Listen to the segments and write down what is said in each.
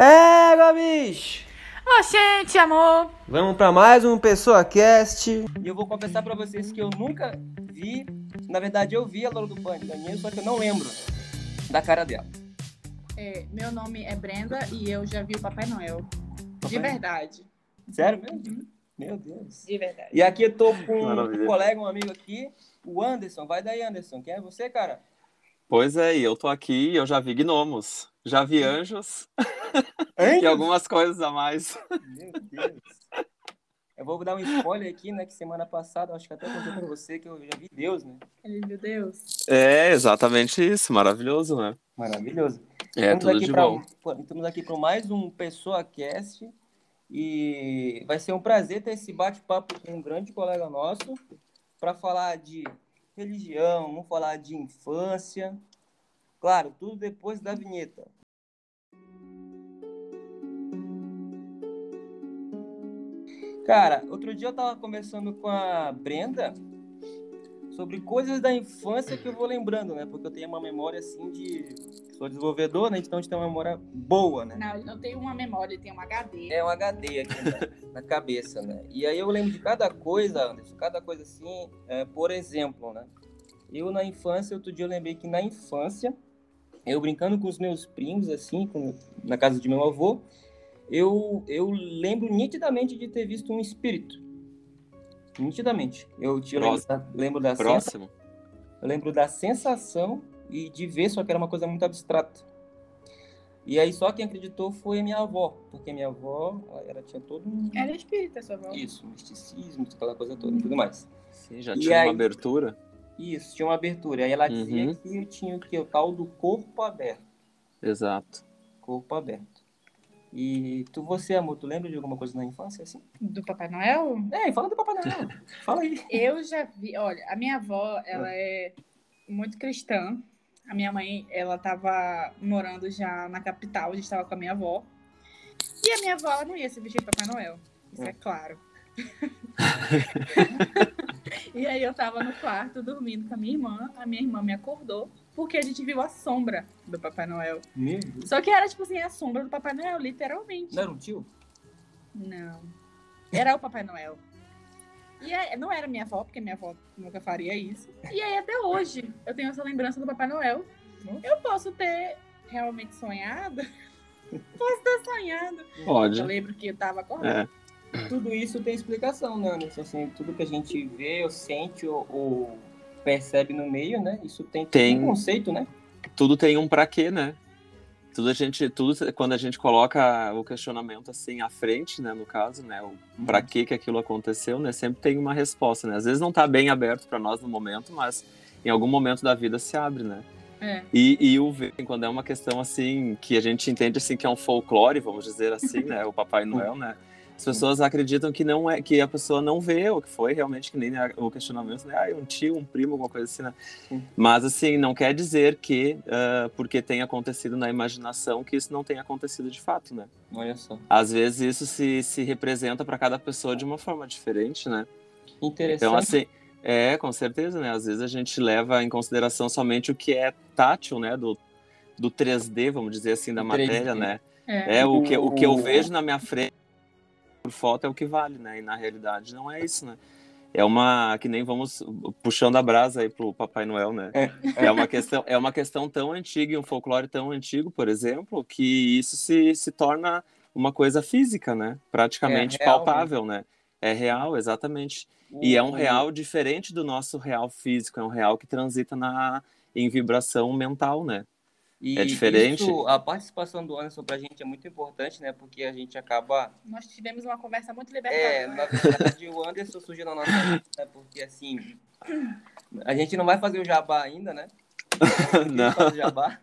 É, bicho! Oxente, amor! Vamos para mais um Pessoa Cast. E eu vou confessar para vocês que eu nunca vi, na verdade eu vi a Lola do Pânico, só que eu não lembro da cara dela. É, meu nome é Brenda e eu já vi o Papai Noel. Papai? De verdade. Sério mesmo? Uhum. Meu Deus. De verdade. E aqui eu tô com Maravilha. um colega, um amigo aqui, o Anderson. Vai daí, Anderson. Quem é você, cara? Pois é, eu tô aqui e eu já vi gnomos, já vi anjos e algumas coisas a mais. Meu Deus. Eu vou dar um spoiler aqui, né? Que semana passada, acho que até contei pra você que eu já vi Deus, né? Ele viu Deus. É, exatamente isso. Maravilhoso, né? Maravilhoso. É, estamos tudo de pra, bom. Estamos aqui para mais um Pessoa Cast. E vai ser um prazer ter esse bate-papo com um grande colega nosso para falar de religião, vamos falar de infância. Claro, tudo depois da vinheta. Cara, outro dia eu tava conversando com a Brenda sobre coisas da infância que eu vou lembrando, né? Porque eu tenho uma memória assim de. Sou desenvolvedor, né? Então a gente tem uma memória boa, né? Não, ele não tem uma memória, ele tem um HD. É um HD aqui na, na, cabeça, né? E aí eu lembro de cada coisa, Anderson, cada coisa assim, é, por exemplo, né? Eu na infância, outro dia eu lembrei que na infância, eu brincando com os meus primos, assim, com, na casa de meu avô, eu, eu lembro nitidamente de ter visto um espírito nitidamente. Eu te lembro da, lembro da Próximo. eu lembro da sensação e de ver, só que era uma coisa muito abstrata. E aí só quem acreditou foi a minha avó, porque minha avó, ela tinha todo um... Era espírita, sua avó. Isso, misticismo, aquela coisa toda e tudo mais. Sim, já e tinha aí... uma abertura. Isso, tinha uma abertura. Aí ela uhum. dizia que eu tinha o que? O tal do corpo aberto. Exato. Corpo aberto. E tu, você, amor, tu lembra de alguma coisa na infância, assim? Do Papai Noel? É, fala do Papai Noel. fala aí. Eu já vi, olha, a minha avó, ela é, é muito cristã. A minha mãe, ela tava morando já na capital, a gente tava com a minha avó. E a minha avó não ia se vestir de Papai Noel. Isso é, é claro. e aí eu tava no quarto dormindo com a minha irmã. A minha irmã me acordou porque a gente viu a sombra do Papai Noel. Meu Só que era, tipo assim, a sombra do Papai Noel, literalmente. Não era um tio? Não. Era o Papai Noel. E aí, não era minha avó, porque minha avó nunca faria isso. E aí, até hoje, eu tenho essa lembrança do Papai Noel. Hum? Eu posso ter realmente sonhado. posso ter sonhado. Pode. Eu lembro que eu tava acordado. É. Tudo isso tem explicação, né, Anderson? Assim, tudo que a gente vê, ou sente, ou, ou percebe no meio, né? Isso tem, tem um conceito, né? Tudo tem um para quê, né? Tudo a gente, tudo quando a gente coloca o questionamento assim à frente, né, no caso, né, o uhum. para que que aquilo aconteceu, né, sempre tem uma resposta, né? Às vezes não está bem aberto para nós no momento, mas em algum momento da vida se abre, né? É. E, e o quando é uma questão assim que a gente entende assim que é um folclore, vamos dizer assim, né, o Papai Noel, né? As pessoas acreditam que não é que a pessoa não vê o que foi realmente que nem o questionamento, né? Ah, um tio, um primo, alguma coisa assim, né? Mas assim, não quer dizer que uh, porque tem acontecido na imaginação que isso não tenha acontecido de fato, né? Olha só. Às vezes isso se, se representa para cada pessoa de uma forma diferente, né? Interessante. Então assim, é, com certeza, né? Às vezes a gente leva em consideração somente o que é tátil, né, do do 3D, vamos dizer assim, da matéria, né? É. é, o, que, o que eu vejo na minha frente por foto é o que vale, né? E na realidade não é isso, né? É uma que nem vamos puxando a brasa aí pro Papai Noel, né? É, é uma questão é uma questão tão antiga e um folclore tão antigo, por exemplo, que isso se, se torna uma coisa física, né? Praticamente é real, palpável, né? É real, exatamente. E é um real diferente do nosso real físico, é um real que transita na em vibração mental, né? E é diferente. Isso, a participação do Anderson para a gente é muito importante, né? Porque a gente acaba. Nós tivemos uma conversa muito libertadora. É, na verdade, o Anderson surgiu na nossa vida, né? Porque assim. A gente não vai fazer o jabá ainda, né? Não. Fazer jabá,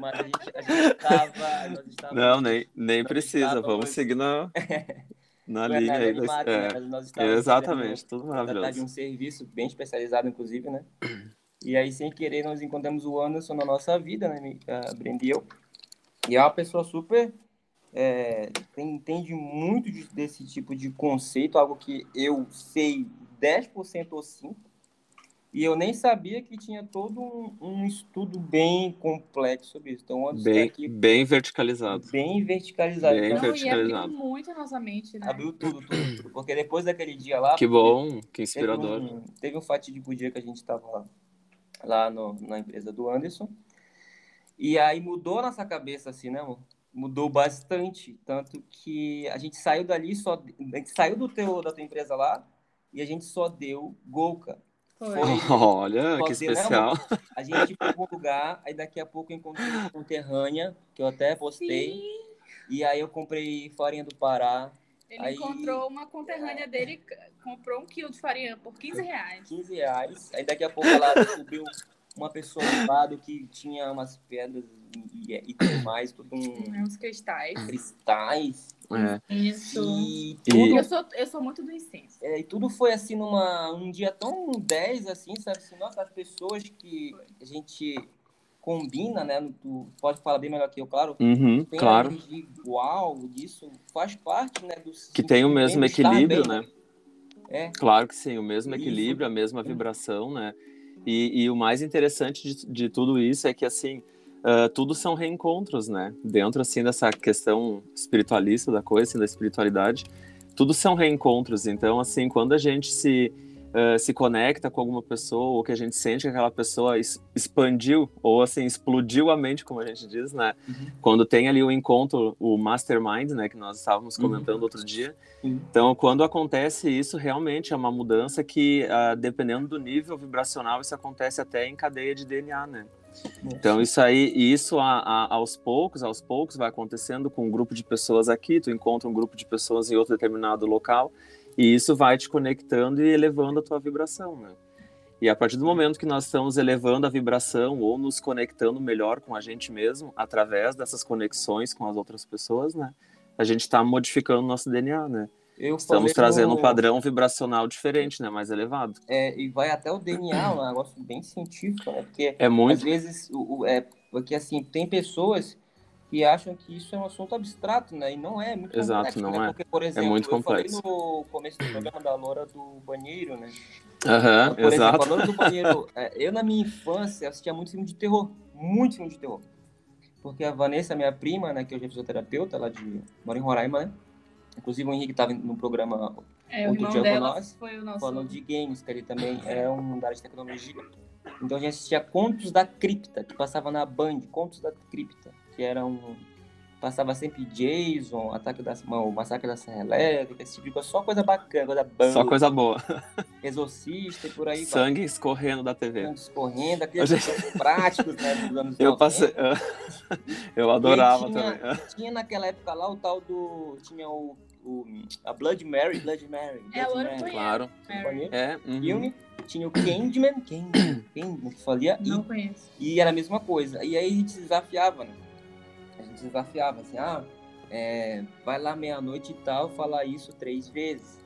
mas a gente, a gente tava, Não, nem, nem precisa. Vamos seguir na, na linha aí. Animado, é. né? Exatamente, tudo maravilhoso. de um serviço bem especializado, inclusive, né? E aí, sem querer, nós encontramos o Anderson na nossa vida, né, a Brenda e eu. E é uma pessoa super. É, tem, entende muito de, desse tipo de conceito, algo que eu sei 10% ou 5%. E eu nem sabia que tinha todo um, um estudo bem complexo sobre isso. Então, bem, aqui, bem verticalizado. Bem verticalizado. Bem Não, verticalizado. E abriu muito a nossa mente, né? Abriu tudo, tudo, tudo. Porque depois daquele dia lá... Que bom, que inspirador. Teve um, teve um fatídico dia que a gente estava lá, lá no, na empresa do Anderson. E aí mudou a nossa cabeça, assim, né, amor? Mudou bastante. Tanto que a gente saiu dali, só, a gente saiu do teu, da tua empresa lá e a gente só deu Golca. Foi. Olha, que especial. Né, a gente foi para um lugar, aí daqui a pouco eu encontrei uma conterrânea, que eu até postei. Sim. E aí eu comprei farinha do Pará. Ele aí... encontrou uma conterrânea dele, comprou um quilo de farinha por 15 reais. 15 reais. Aí daqui a pouco ela descobriu uma pessoa do lado que tinha umas pedras e, e, e tudo mais, tudo um... Uns cristais. Cristais. É. Isso. E tudo... Eu, sou, eu sou muito do incenso. É, e tudo foi assim numa um dia tão 10 assim, sabe? Assim, nossa, as pessoas que a gente combina, né? Tu pode falar bem melhor que eu, claro. Uhum, tem claro. igual disso, faz parte, né? Do que tem o mesmo equilíbrio, bem, né? É. Claro que sim, o mesmo equilíbrio, isso. a mesma vibração, né? E, e o mais interessante de, de tudo isso é que assim uh, tudo são reencontros, né? Dentro assim dessa questão espiritualista da coisa, assim, da espiritualidade, tudo são reencontros. Então, assim, quando a gente se uh, se conecta com alguma pessoa ou que a gente sente que aquela pessoa expandiu ou assim explodiu a mente, como a gente diz, né? Uhum. Quando tem ali o encontro, o mastermind, né, que nós estávamos uhum. comentando uhum. outro dia. Uhum. Então, quando acontece isso, realmente é uma mudança que, uh, dependendo do nível vibracional, isso acontece até em cadeia de DNA, né? Então isso aí, isso a, a, aos poucos, aos poucos vai acontecendo com um grupo de pessoas aqui, tu encontra um grupo de pessoas em outro determinado local e isso vai te conectando e elevando a tua vibração, né? E a partir do momento que nós estamos elevando a vibração ou nos conectando melhor com a gente mesmo através dessas conexões com as outras pessoas, né? A gente está modificando nosso DNA, né? Eu Estamos trazendo no... um padrão vibracional diferente, né? Mais elevado. É, e vai até o DNA, um negócio bem científico, né? Porque é muito... às vezes, o, o, é, porque assim, tem pessoas que acham que isso é um assunto abstrato, né? E não é, é muito Exato, complexo, não né? é. Porque, por exemplo, é muito eu complexo. falei no começo do programa da Loura do banheiro, né? Aham, por exato. Exemplo, a Loura do banheiro, é, eu na minha infância assistia muito filme de terror, muito filme de terror. Porque a Vanessa, minha prima, né, que hoje é fisioterapeuta, lá de... mora em Roraima, né? Inclusive o Henrique estava no programa é, outro dia com nós, nosso... falando de games, que ele também é um da área de tecnologia. Então a gente assistia Contos da Cripta, que passava na Band, Contos da Cripta, que era um passava sempre Jason, Ataque da o Massacre da Serra Elétrica, esse tipo de coisa, só coisa bacana, coisa boa. Só coisa boa. Exorcista e por aí Sangue vai. escorrendo da TV. Sangue escorrendo, aqueles gente... práticos, né, dos anos Eu 90. passei Eu adorava tinha, também. Tinha naquela época lá o tal do tinha o, o a Blood Mary, Blood Mary. Blood é, o Mary. Claro. Mary. É, uhum. Filme. Tinha o Candyman, Candyman, Candyman que fazia. Não e, conheço. E era a mesma coisa. E aí a gente desafiava, né? Desafiava assim, ah, é, vai lá meia-noite e tal, falar isso três vezes.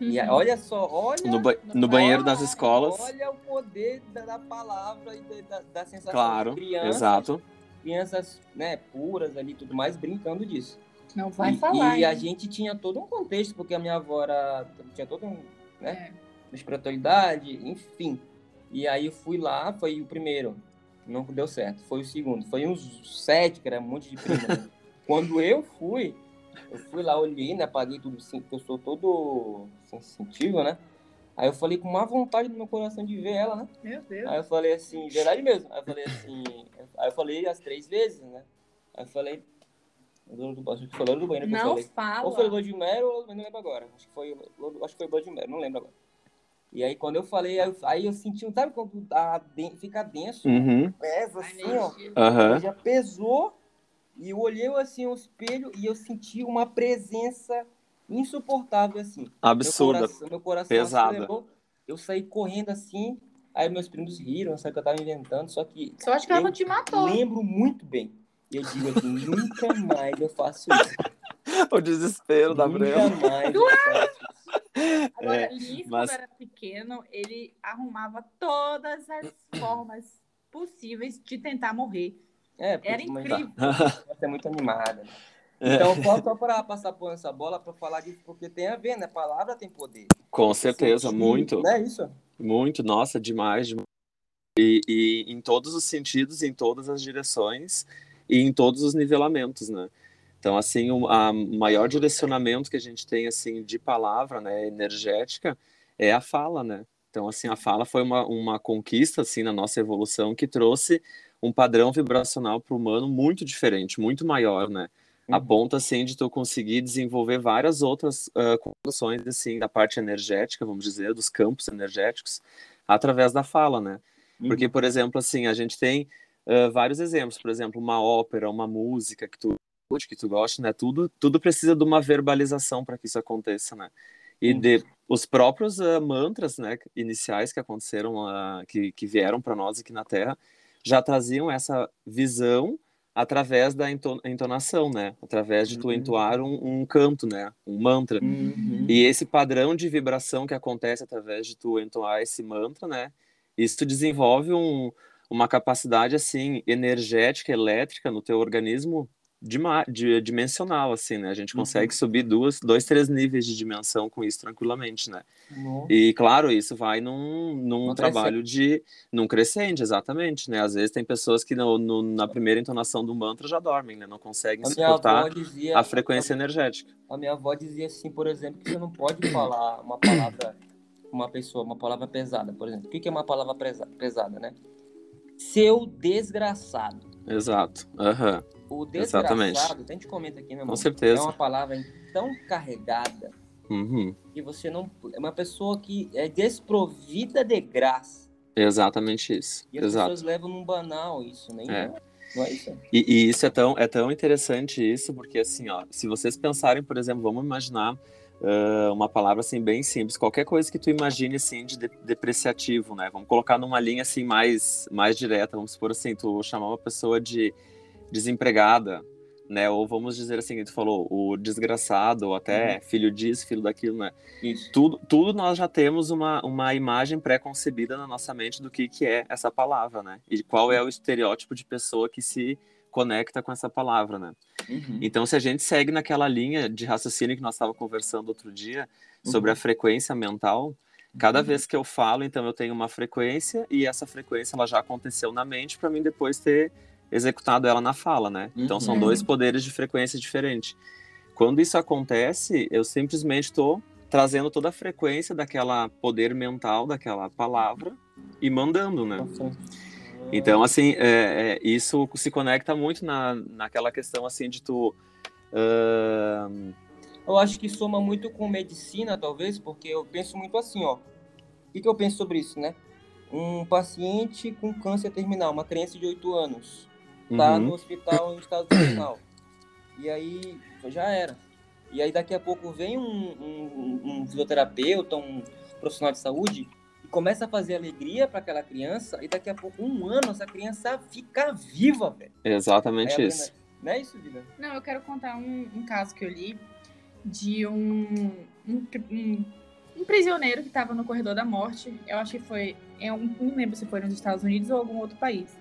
Uhum. E olha só, olha. No, ba no banheiro das escolas. Olha o poder da, da palavra e da, da sensação claro, de crianças. Exato. Crianças né, puras ali tudo mais, brincando disso. Não vai e, falar. E hein? a gente tinha todo um contexto, porque a minha avó era, tinha todo um. Né, É. espiritualidade, enfim. E aí eu fui lá, foi o primeiro. Não deu certo. Foi o segundo. Foi uns sete, que era um monte de prima. né? Quando eu fui, eu fui lá, olhei, né? Apaguei tudo porque eu sou todo sensitivo, né? Aí eu falei com má vontade no meu coração de ver ela, né? Meu Deus. Aí eu falei assim, verdade mesmo. Aí eu falei assim, aí eu falei as três vezes, né? Aí eu falei, acho que foi Louro do Banheiro que eu Não falei. fala. Ou foi Blood Mary ou não lembro agora. Acho que foi, acho que foi Blood Mary, não lembro agora. E aí quando eu falei, aí eu, aí eu senti, um- sabe quando a, den- fica denso, Uhum. pesa assim, ó. Aham. Já pesou e eu olhei assim ao espelho e eu senti uma presença insuportável assim. Absurda. Meu coração, meu coração pesada. acelerou. Eu saí correndo assim, aí meus primos riram, sabe que eu tava inventando, só que Só acho que ela te matou. lembro muito bem. E eu digo assim, nunca mais eu faço isso. O desespero da nunca Brema. mais eu faço isso. Agora, É, Liz, mas- quando era pequeno, ele arrumava todas as formas possíveis de tentar morrer. É, porque Era incrível. Você é muito animada. Então, só para passar por essa bola para falar disso, porque tem a ver, né? Palavra tem poder. Com certeza, Sentir, muito. É isso? Muito, nossa, demais. demais. E, e em todos os sentidos, em todas as direções e em todos os nivelamentos, né? Então, assim, o a maior direcionamento que a gente tem, assim, de palavra, né, energética, é a fala, né? Então, assim, a fala foi uma, uma conquista, assim, na nossa evolução que trouxe um padrão vibracional para o humano muito diferente, muito maior, né? Uhum. A ponto, assim, de tu conseguir desenvolver várias outras uh, condições, assim, da parte energética, vamos dizer, dos campos energéticos, através da fala, né? Uhum. Porque, por exemplo, assim, a gente tem uh, vários exemplos, por exemplo, uma ópera, uma música que tu que tu gosta, né? Tudo, tudo precisa de uma verbalização para que isso aconteça, né? E de, os próprios uh, mantras, né, iniciais que aconteceram, uh, que, que vieram para nós aqui na Terra, já traziam essa visão através da entonação, né? Através de tu uhum. entoar um, um, canto, né? Um mantra. Uhum. E esse padrão de vibração que acontece através de tu entoar esse mantra, né? Isso desenvolve um, uma capacidade, assim, energética, elétrica no teu organismo dimensional, assim, né? A gente consegue uhum. subir duas, dois, três níveis de dimensão com isso tranquilamente, né? Uhum. E, claro, isso vai num, num trabalho de... num crescente, exatamente, né? Às vezes tem pessoas que no, no, na primeira entonação do mantra já dormem, né? Não conseguem a suportar dizia, a frequência a, energética. A minha avó dizia assim, por exemplo, que você não pode falar uma palavra, uma pessoa, uma palavra pesada, por exemplo. O que é uma palavra pesada, né? Seu desgraçado. Exato. Aham. Uhum o desgraçado, Exatamente. a gente comenta aqui, meu irmão. Com certeza. É uma palavra tão carregada uhum. que você não. É uma pessoa que é desprovida de graça. Exatamente isso. E as Exato. pessoas levam num banal isso, nem é. Não é isso. E, e, isso é tão, é tão interessante isso, porque assim, ó, se vocês pensarem, por exemplo, vamos imaginar uh, uma palavra assim bem simples, qualquer coisa que tu imagine assim de, de depreciativo, né? Vamos colocar numa linha assim mais, mais direta, vamos supor assim, tu chamar uma pessoa de desempregada, né? Ou vamos dizer assim, tu falou, o desgraçado, ou até uhum. filho disso, filho daquilo, né? Isso. Tudo, tudo nós já temos uma, uma imagem pré-concebida na nossa mente do que, que é essa palavra, né? E qual é o estereótipo de pessoa que se conecta com essa palavra, né? Uhum. Então, se a gente segue naquela linha de raciocínio que nós estávamos conversando outro dia, sobre uhum. a frequência mental, cada uhum. vez que eu falo, então eu tenho uma frequência e essa frequência ela já aconteceu na mente para mim depois ter executado ela na fala, né? Então são uhum. dois poderes de frequência diferentes. Quando isso acontece, eu simplesmente estou trazendo toda a frequência daquela poder mental daquela palavra e mandando, né? Então, assim, é, é, isso se conecta muito na, naquela questão, assim, de tu... Uh... Eu acho que soma muito com medicina, talvez, porque eu penso muito assim, ó. O que, que eu penso sobre isso, né? Um paciente com câncer terminal, uma criança de 8 anos, tá uhum. no hospital em estado terminal. E aí já era. E aí daqui a pouco vem um, um, um fisioterapeuta, um profissional de saúde e começa a fazer alegria para aquela criança e daqui a pouco, um ano, essa criança fica viva, velho. Exatamente aí, isso. Não é isso, Vida? Não, eu quero contar um, um caso que eu li de um, um, um, um prisioneiro que estava no corredor da morte. Eu acho que foi, eu não lembro se foi nos Estados Unidos ou algum outro país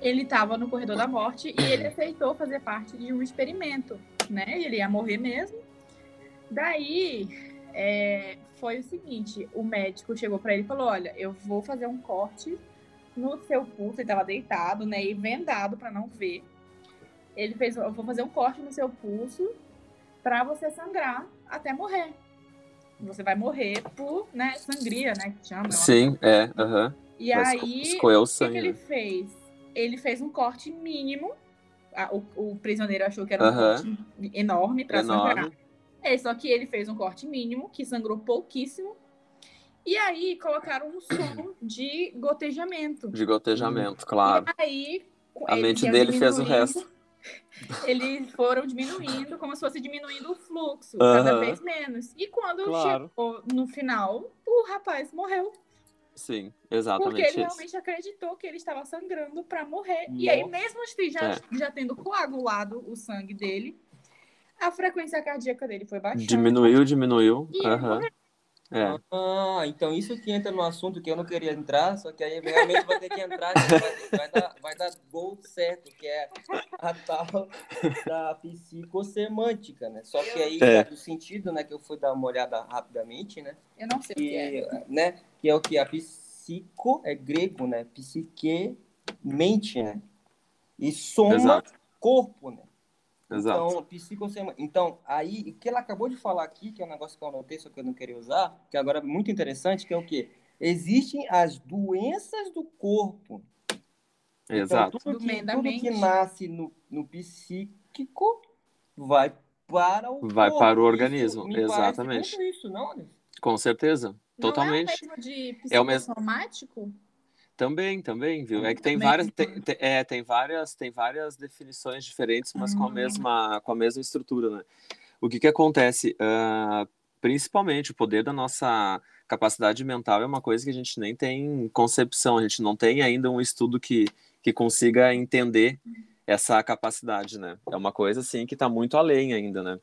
ele estava no corredor da morte e ele aceitou fazer parte de um experimento, né? Ele ia morrer mesmo. Daí é, foi o seguinte: o médico chegou para ele e falou: Olha, eu vou fazer um corte no seu pulso. Ele estava deitado, né? E vendado para não ver. Ele fez: Eu vou fazer um corte no seu pulso para você sangrar até morrer. Você vai morrer por, né, sangria, né? Que chama. Sim, é. Uhum. E Mas aí, o que, que ele né? fez? Ele fez um corte mínimo. O, o prisioneiro achou que era um corte enorme para sangrar. É, só que ele fez um corte mínimo, que sangrou pouquíssimo. E aí colocaram um som de gotejamento. De gotejamento, claro. E aí a mente dele fez o resto. Eles foram diminuindo, como se fosse diminuindo o fluxo, uhum. cada vez menos. E quando claro. chegou no final, o rapaz morreu. Sim, exatamente. Porque ele realmente acreditou que ele estava sangrando para morrer. Nossa. E aí, mesmo assim, já, é. já tendo coagulado o sangue dele, a frequência cardíaca dele foi baixando. Diminuiu, diminuiu. E uhum. É. Ah, então isso que entra no assunto que eu não queria entrar, só que aí realmente vai ter que entrar, vai, vai, dar, vai dar gol certo, que é a tal da psicossemântica, né? Só que aí é. do sentido, né, que eu fui dar uma olhada rapidamente, né? Eu não sei que, o que é. Né, que é o que a psico é grego, né? Psique mente, né? E soma Exato. corpo, né? Exato. Então, psicossema... então, aí, o que ela acabou de falar aqui, que é um negócio que eu anotei, só que eu não queria usar, que agora é muito interessante, que é o quê? Existem as doenças do corpo. Então, Exato. Então, tudo, que, tudo que nasce no, no psíquico vai para o Vai corpo. para o organismo, isso, exatamente. Isso, não, Com certeza, não totalmente. É o mesmo de psicossomático? É o mesmo... Também, também, viu? É que tem várias, tem, tem, é, tem várias, tem várias definições diferentes, mas com a hum. mesma, com a mesma estrutura, né? O que que acontece? Uh, principalmente o poder da nossa capacidade mental é uma coisa que a gente nem tem concepção, a gente não tem ainda um estudo que, que consiga entender essa capacidade, né? É uma coisa assim que está muito além ainda, né?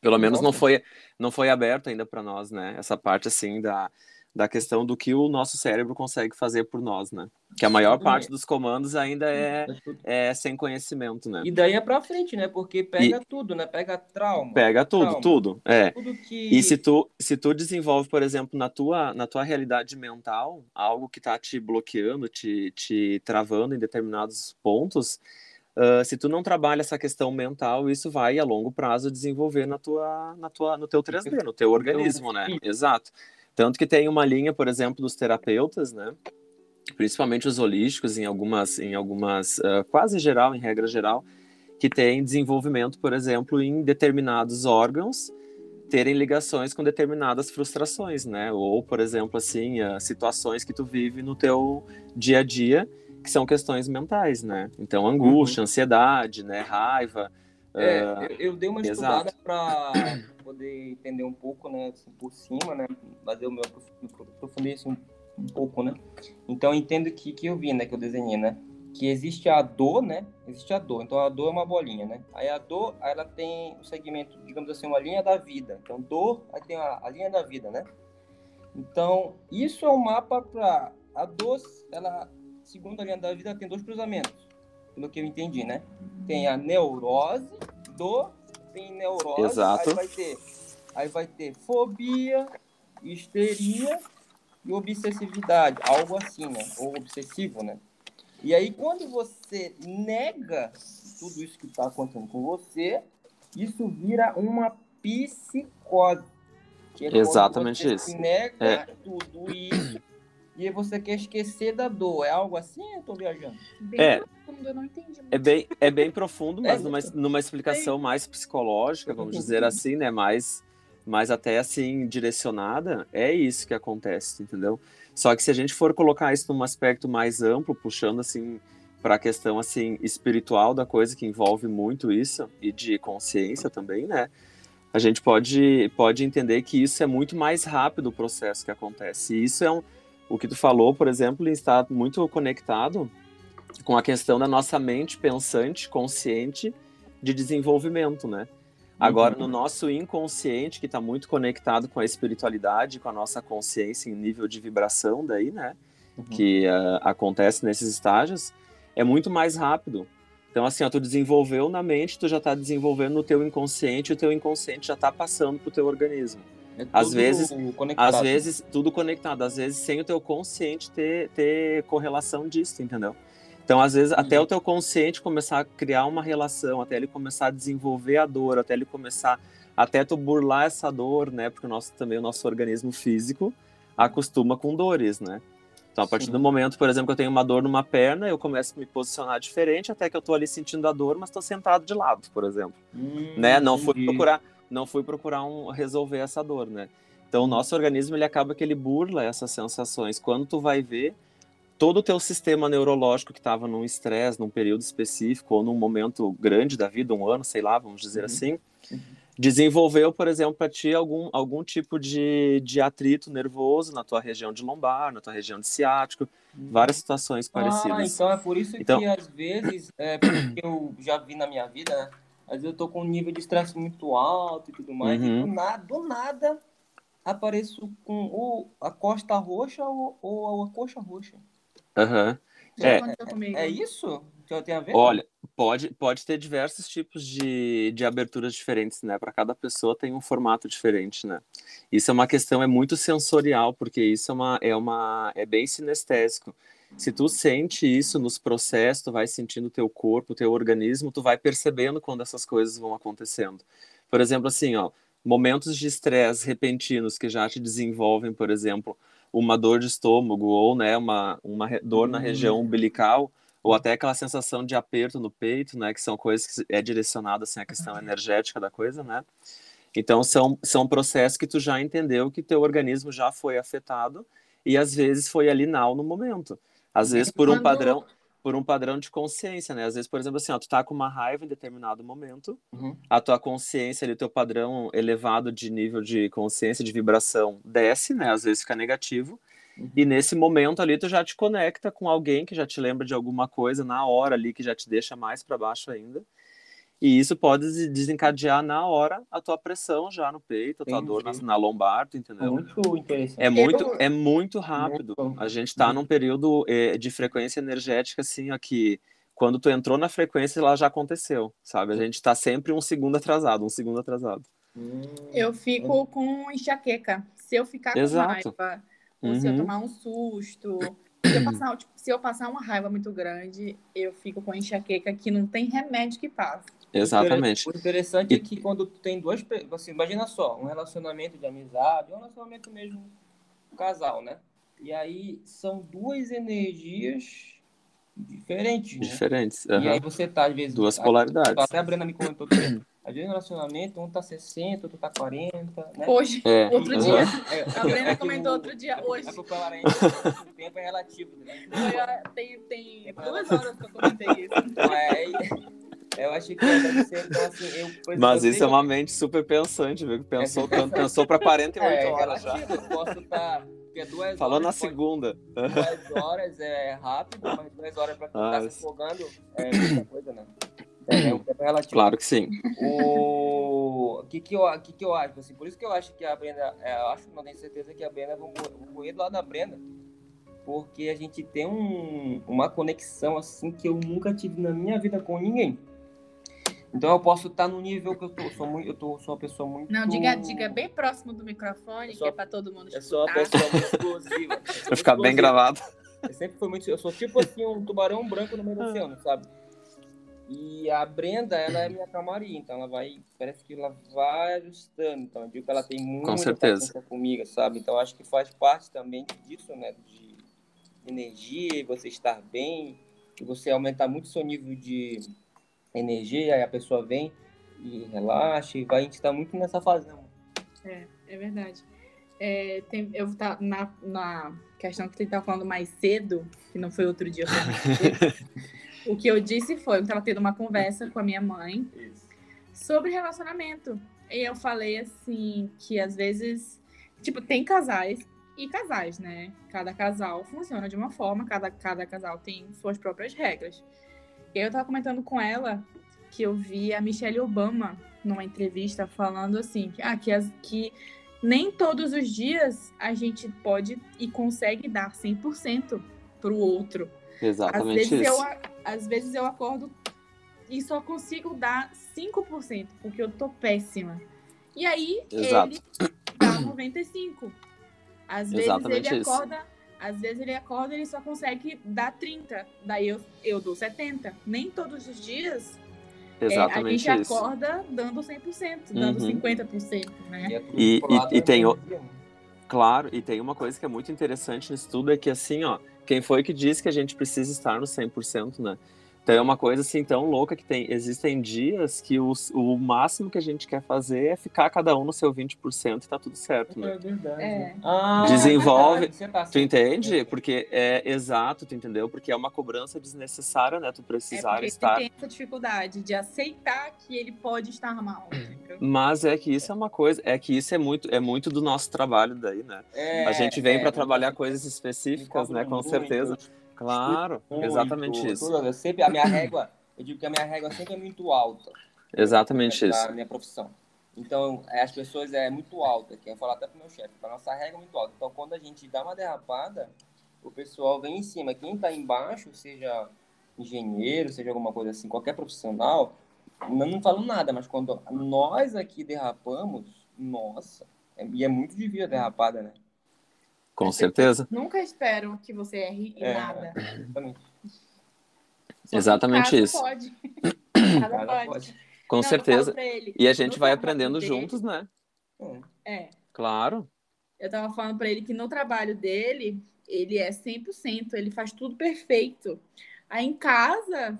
Pelo menos não foi não foi aberto ainda para nós, né? Essa parte assim da da questão do que o nosso cérebro consegue fazer por nós, né? Que a maior parte dos comandos ainda é, é sem conhecimento, né? E daí é para frente, né? Porque pega e... tudo, né? Pega trauma. Pega tudo, trauma. tudo. É. Tudo que... E se tu, se tu desenvolve, por exemplo, na tua, na tua realidade mental, algo que tá te bloqueando, te, te travando em determinados pontos, uh, se tu não trabalha essa questão mental, isso vai a longo prazo desenvolver na tua, na tua, no teu 3D, no teu organismo, né? Exato. Tanto que tem uma linha, por exemplo, dos terapeutas, né? Principalmente os holísticos, em algumas, em algumas, uh, quase geral, em regra geral, que tem desenvolvimento, por exemplo, em determinados órgãos terem ligações com determinadas frustrações, né? Ou, por exemplo, assim, uh, situações que tu vive no teu dia a dia, que são questões mentais, né? Então, angústia, uhum. ansiedade, né? Raiva. É, uh, eu, eu, dei uma estudada para poder entender um pouco, né, assim, por cima, né, fazer o meu aprofundei assim, um, pouco, né. Então entendo que que eu vi, né, que eu desenhei, né, que existe a dor, né, existe a dor. Então a dor é uma bolinha, né. Aí a dor, ela tem o segmento, digamos assim, uma linha da vida. Então dor, aí tem a, a linha da vida, né. Então isso é um mapa para a dor, ela segundo a linha da vida tem dois cruzamentos, pelo que eu entendi, né. Tem a neurose, dor tem neurose, Exato. aí vai ter, aí vai ter fobia, histeria e obsessividade, algo assim, né? Ou obsessivo, né? E aí quando você nega tudo isso que está acontecendo com você, isso vira uma psicose. É Exatamente isso. nega é. tudo isso e você quer esquecer da dor. É algo assim? Eu tô viajando. Bem é, profundo, eu não entendi. É bem, é bem profundo, mas é, numa, numa explicação mais psicológica, vamos dizer assim, né? Mais, mais até assim direcionada, é isso que acontece, entendeu? Só que se a gente for colocar isso num aspecto mais amplo, puxando assim para a questão assim espiritual da coisa que envolve muito isso e de consciência também, né? A gente pode pode entender que isso é muito mais rápido o processo que acontece. E isso é um o que tu falou, por exemplo, está muito conectado com a questão da nossa mente pensante, consciente de desenvolvimento, né? Agora, uhum. no nosso inconsciente, que está muito conectado com a espiritualidade, com a nossa consciência em nível de vibração, daí, né? Uhum. Que uh, acontece nesses estágios, é muito mais rápido. Então, assim, ó, tu desenvolveu na mente, tu já está desenvolvendo no teu inconsciente, o teu inconsciente já está passando para o teu organismo. É às vezes, conectado. às vezes tudo conectado, às vezes sem o teu consciente ter, ter correlação disso, entendeu? Então, às vezes, até o teu consciente começar a criar uma relação, até ele começar a desenvolver a dor, até ele começar, até tu burlar essa dor, né? Porque o nosso, também o nosso organismo físico acostuma com dores, né? Então, a partir Sim. do momento, por exemplo, que eu tenho uma dor numa perna, eu começo a me posicionar diferente, até que eu estou ali sentindo a dor, mas estou sentado de lado, por exemplo. Hum, né? Não fui procurar não fui procurar um, resolver essa dor, né? Então, o nosso organismo, ele acaba que ele burla essas sensações. Quando tu vai ver, todo o teu sistema neurológico que estava num estresse, num período específico, ou num momento grande da vida, um ano, sei lá, vamos dizer uhum. assim, uhum. desenvolveu, por exemplo, para ti algum, algum tipo de, de atrito nervoso na tua região de lombar, na tua região de ciático, uhum. várias situações ah, parecidas. Ah, então é por isso então... que às vezes, é, porque eu já vi na minha vida, né? Às vezes eu tô com um nível de estresse muito alto e tudo mais, uhum. e do nada, do nada apareço com ou a costa roxa ou, ou a coxa roxa. Aham. Já É, comigo. É isso que tem a ver? Olha, pode, pode ter diversos tipos de, de aberturas diferentes, né? Para cada pessoa tem um formato diferente, né? Isso é uma questão, é muito sensorial, porque isso é uma, é uma, é bem sinestésico. Se tu sente isso nos processos, tu vai sentindo o teu corpo, o teu organismo, tu vai percebendo quando essas coisas vão acontecendo. Por exemplo, assim, ó, momentos de estresse repentinos que já te desenvolvem, por exemplo, uma dor de estômago ou, né, uma, uma dor na Hum. região umbilical, ou até aquela sensação de aperto no peito, né, que são coisas que é direcionada assim à questão energética da coisa, né? Então são são processos que tu já entendeu que teu organismo já foi afetado e às vezes foi ali now no momento. Às vezes por um padrão por um padrão de consciência, né? Às vezes, por exemplo, assim, ó, tu tá com uma raiva em determinado momento, Uhum. a tua consciência, ali, o teu padrão elevado de nível de consciência, de vibração, desce, né? Às vezes fica negativo. Uhum. E nesse momento ali, tu já te conecta com alguém que já te lembra de alguma coisa na hora ali, que já te deixa mais para baixo ainda. E isso pode des- desencadear na hora a tua pressão já no peito, a tua dor na, na lombar, tu entendeu? Muito interessante. É muito, é muito rápido. Muito. A gente está num período eh, de frequência energética, assim, ó, que quando tu entrou na frequência, ela já aconteceu, sabe? A gente está sempre um segundo atrasado, um segundo atrasado. Hum. Eu fico com enxaqueca. Se eu ficar com Exato. raiva, ou se eu Uhum. tomar um susto, se eu, passar, tipo, se eu passar uma raiva muito grande, eu fico com enxaqueca que não tem remédio que passe. Exatamente. O interessante E- é que quando tu tem duas assim, imagina só, um relacionamento de amizade, um relacionamento mesmo um casal, né? E aí são duas energias diferentes, né? Diferentes. E aham. aí você tá, às vezes. Duas a- polaridades. Até a Brenda me comentou que às vezes no relacionamento, um tá 60, outro tá 40, né? Hoje, É, outro aham. dia, É, a Brenda é comentou outro dia, é, hoje. É porque o parente, o tempo é relativo, né? Foi, ah, tem, tem duas horas que eu comentei isso. Então, é, eu acho que deve ser, então, assim, eu, Mas isso é uma mente super pensante, viu? Que pensou É tanto, pensou para 48 É, horas já. eu posso estar. Porque duas Falou na pode- segunda. Duas horas é rápido, mas duas horas pra quem tá Ah, se afogando é muita coisa, né? É, é um tempo relativo. Claro que sim. O que que eu, que que eu acho? Assim, por isso que eu acho que a Brenda, é, eu acho, não tenho certeza que a Brenda, vou, vou correr do lado da Brenda, porque a gente tem um, uma conexão assim que eu nunca tive na minha vida com ninguém. Então eu posso estar no nível que eu tô, sou muito, eu tô, sou uma pessoa muito. Não, diga, diga bem próximo do microfone, Eu que sou- é pra todo mundo Eu sou uma escutar. pessoa muito explosiva. Eu sou Vai ficar bem gravado. Eu sempre fui muito. Eu sou tipo assim, um tubarão branco no meio do oceano, sabe? E a Brenda, ela é minha calmaria, então ela vai. Parece que ela vai ajustando. Então eu digo que ela tem muita certeza. paciência comigo, sabe? Então eu acho que faz parte também disso, né? De energia, você estar bem, e você aumentar muito seu nível de energia, aí a pessoa vem e relaxa, e vai, a gente tá muito nessa fase, né? amor? É verdade. É, tem, eu tá na, na questão que você estava falando mais cedo, que não foi outro dia, o que eu disse foi, eu estava tendo uma conversa com a minha mãe sobre relacionamento. E eu falei assim, que às vezes, tipo, tem casais e casais, né? Cada casal funciona de uma forma, cada, cada casal tem suas próprias regras. Eu tava comentando com ela que eu vi a Michelle Obama numa entrevista falando assim, que, ah, que, as, que nem todos os dias a gente pode e consegue dar 100% pro outro. Às Exatamente vezes, isso. eu, às vezes eu acordo e só consigo dar 5%, porque eu tô péssima. E aí Exato. ele dá 95%. Às vezes Exatamente ele isso. Às vezes ele acorda e ele só consegue dar 30%. Daí eu, eu dou 70%. Nem todos os dias é, a Exatamente gente isso. acorda dando 100%, dando Uhum. 50%, né? é E- lado e- e tem o- né? Claro, e tem uma coisa que é muito interessante nisso tudo, é que assim, ó, quem foi que disse que a gente precisa estar no 100%, né? Então é uma coisa assim tão louca que tem, existem dias que o, o máximo que a gente quer fazer é ficar cada um no seu 20% e tá tudo certo, né? É verdade. É. Ah, Desenvolve- verdade, você tá Tu entende? Porque é exato, tu entendeu? Porque é uma cobrança desnecessária, né? Tu É precisar porque estar. ele tem essa dificuldade de aceitar que ele pode estar mal. entendeu? Mas é que isso é uma coisa, é que isso é muito, é muito do nosso trabalho daí, né? É, a gente vem é, para trabalhar coisas específicas, né? Com muito, certeza. Claro, muito, exatamente isso. Eu sempre, a minha régua, eu digo que a minha régua sempre é muito alta. Exatamente Na isso. minha profissão. Então, é, as pessoas é muito alta, que eu falar até pro meu chefe, a nossa regra é muito alta. Então, quando a gente dá uma derrapada, o pessoal vem em cima. Quem está embaixo, seja engenheiro, seja alguma coisa assim, qualquer profissional, não, não falam nada, mas quando nós aqui derrapamos, nossa, é, e é muito difícil a derrapada, né? Com certeza. Nunca espero que você erre em é, nada. Exatamente. Exatamente isso. Pode. pode. pode. Com não, certeza. Ele, e a gente vai aprendendo dele, juntos, né? É. Claro. Eu tava falando para ele que no trabalho dele, ele é 100%, ele faz tudo perfeito. Aí em casa,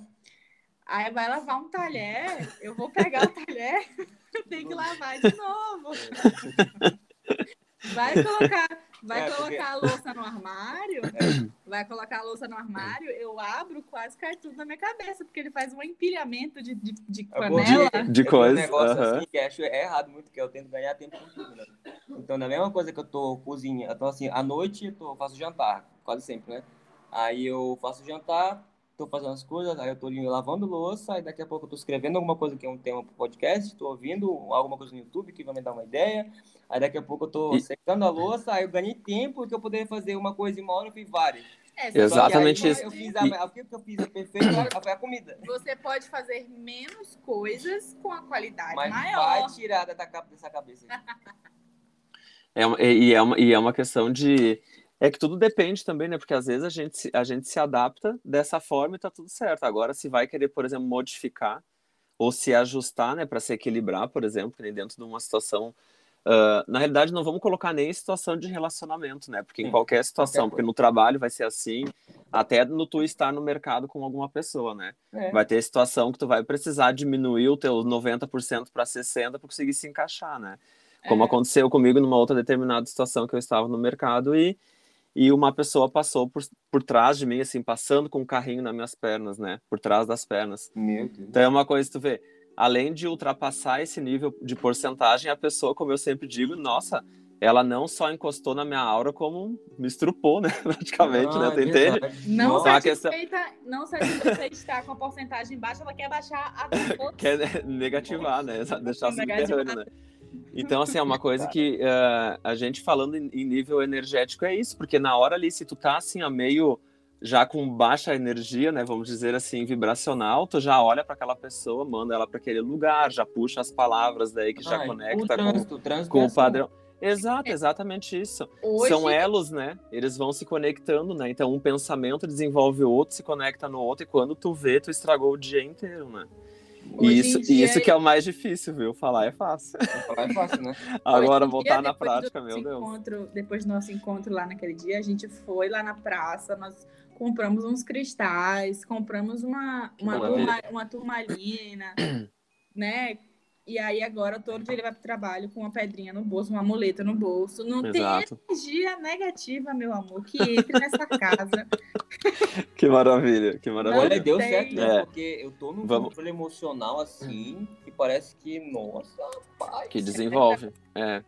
aí vai lavar um talher, eu vou pegar o talher, tem que lavar de novo. Vai colocar, vai é, colocar porque... a louça no armário, é. vai colocar a louça no armário, eu abro, quase cai tudo na minha cabeça, porque ele faz um empilhamento de, de, de é panela. De, de coisa. um negócio uh -huh. assim que acho é errado muito, que eu tento ganhar tempo com tudo, né? Então, na mesma coisa que eu tô cozinha, então assim, à noite eu tô, faço jantar, quase sempre, né? Aí eu faço jantar, tô fazendo as coisas, aí eu tô lavando louça, aí daqui a pouco eu tô escrevendo alguma coisa que é um tema pro podcast, tô ouvindo alguma coisa no YouTube que vai me dar uma ideia, aí daqui a pouco eu tô e... secando a louça, aí eu ganhei tempo que eu poderia fazer uma coisa em uma hora, eu fiz várias. É, Exatamente isso. Eu fiz a, e... o que eu fiz perfeito foi a comida. Você pode fazer menos coisas com a qualidade Mas maior. vai tirar dessa cabeça. é, e, é uma, e é uma questão de é que tudo depende também, né? Porque às vezes a gente, a gente se adapta dessa forma e tá tudo certo. Agora, se vai querer, por exemplo, modificar ou se ajustar, né, para se equilibrar, por exemplo, que nem dentro de uma situação. Uh, na realidade, não vamos colocar nem situação de relacionamento, né? Porque Sim, em qualquer situação, porque no trabalho vai ser assim, até no tu estar no mercado com alguma pessoa, né? É. Vai ter situação que tu vai precisar diminuir o teu 90% para 60% para conseguir se encaixar, né? Como é. aconteceu comigo numa outra determinada situação que eu estava no mercado e e uma pessoa passou por, por trás de mim, assim, passando com um carrinho nas minhas pernas, né? Por trás das pernas. Meu Deus. Então é uma coisa que tu vê. Além de ultrapassar esse nível de porcentagem, a pessoa, como eu sempre digo, nossa, ela não só encostou na minha aura, como me estrupou, né? Praticamente, né? ah, né? Tu entende? Não, então, satisfeita, questão... não satisfeita estar com a porcentagem baixa, ela quer baixar a Quer negativar, né? Deixar subterrâneo, né? Então, assim, é uma coisa que uh, a gente falando em, em, nível energético é isso, porque na hora ali, se tu tá assim, a meio já com baixa energia, né, vamos dizer assim, vibracional, tu já olha para aquela pessoa, manda ela para aquele lugar, já puxa as palavras daí que já conecta o trânsito, com, o, com o é padrão. Exato, é. exatamente isso. Hoje... São elos, né? Eles vão se conectando, né? Então um pensamento desenvolve o outro, se conecta no outro, e quando tu vê, tu estragou o dia inteiro, né? E isso, dia... isso que é o mais difícil, viu? Falar é fácil. Falar é fácil, né? Agora voltar dia, na prática, meu Deus. Encontro, depois do nosso encontro lá naquele dia, a gente foi lá na praça, nós compramos uns cristais, compramos uma, uma, turma, uma turmalina, né? E aí agora todo dia ele vai pro trabalho com uma pedrinha no bolso, uma muleta no bolso. Não Exato. tem energia negativa, meu amor, que entre nessa casa. que maravilha, que maravilha. Olha, deu tem. certo, né? É. Porque eu tô num Vamos... controle emocional assim, que parece que, nossa, pai. Que desenvolve. É.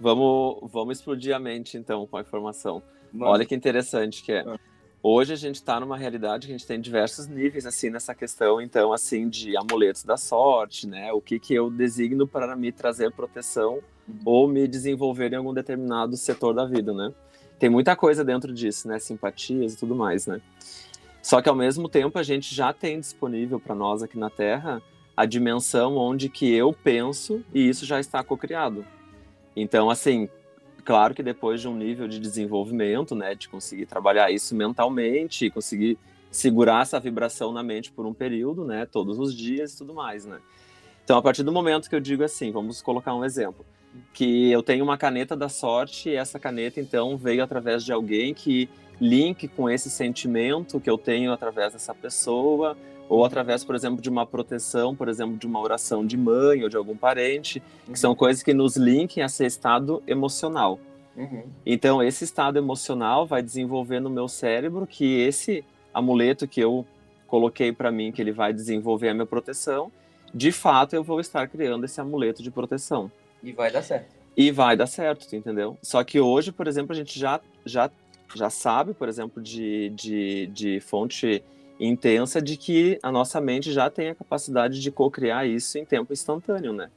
Vamos, vamos explodir a mente, então, com a informação. Mano. Olha que interessante que é. Ah. Hoje a gente está numa realidade que a gente tem diversos níveis assim nessa questão, então assim de amuletos da sorte, né? O que que eu designo para me trazer proteção ou me desenvolver em algum determinado setor da vida, né? Tem muita coisa dentro disso, né? Simpatias e tudo mais, né? Só que ao mesmo tempo a gente já tem disponível para nós aqui na Terra a dimensão onde que eu penso e isso já está cocriado. Então, assim, Claro que depois de um nível de desenvolvimento, né, de conseguir trabalhar isso mentalmente, conseguir segurar essa vibração na mente por um período, né, todos os dias e tudo mais, né. Então, a partir do momento que eu digo assim, vamos colocar um exemplo, que eu tenho uma caneta da sorte e essa caneta, então, veio através de alguém que link com esse sentimento que eu tenho através dessa pessoa, ou através, por exemplo, de uma proteção, por exemplo, de uma oração de mãe ou de algum parente, uhum. que são coisas que nos linkem a esse estado emocional. Uhum. Então, esse estado emocional vai desenvolver no meu cérebro que esse amuleto que eu coloquei para mim, que ele vai desenvolver a minha proteção, de fato eu vou estar criando esse amuleto de proteção. E vai dar certo. E vai dar certo, entendeu? Só que hoje, por exemplo, a gente já, já, já sabe, por exemplo, de, de, de fonte intensa de que a nossa mente já tem a capacidade de co-criar isso em tempo instantâneo, né?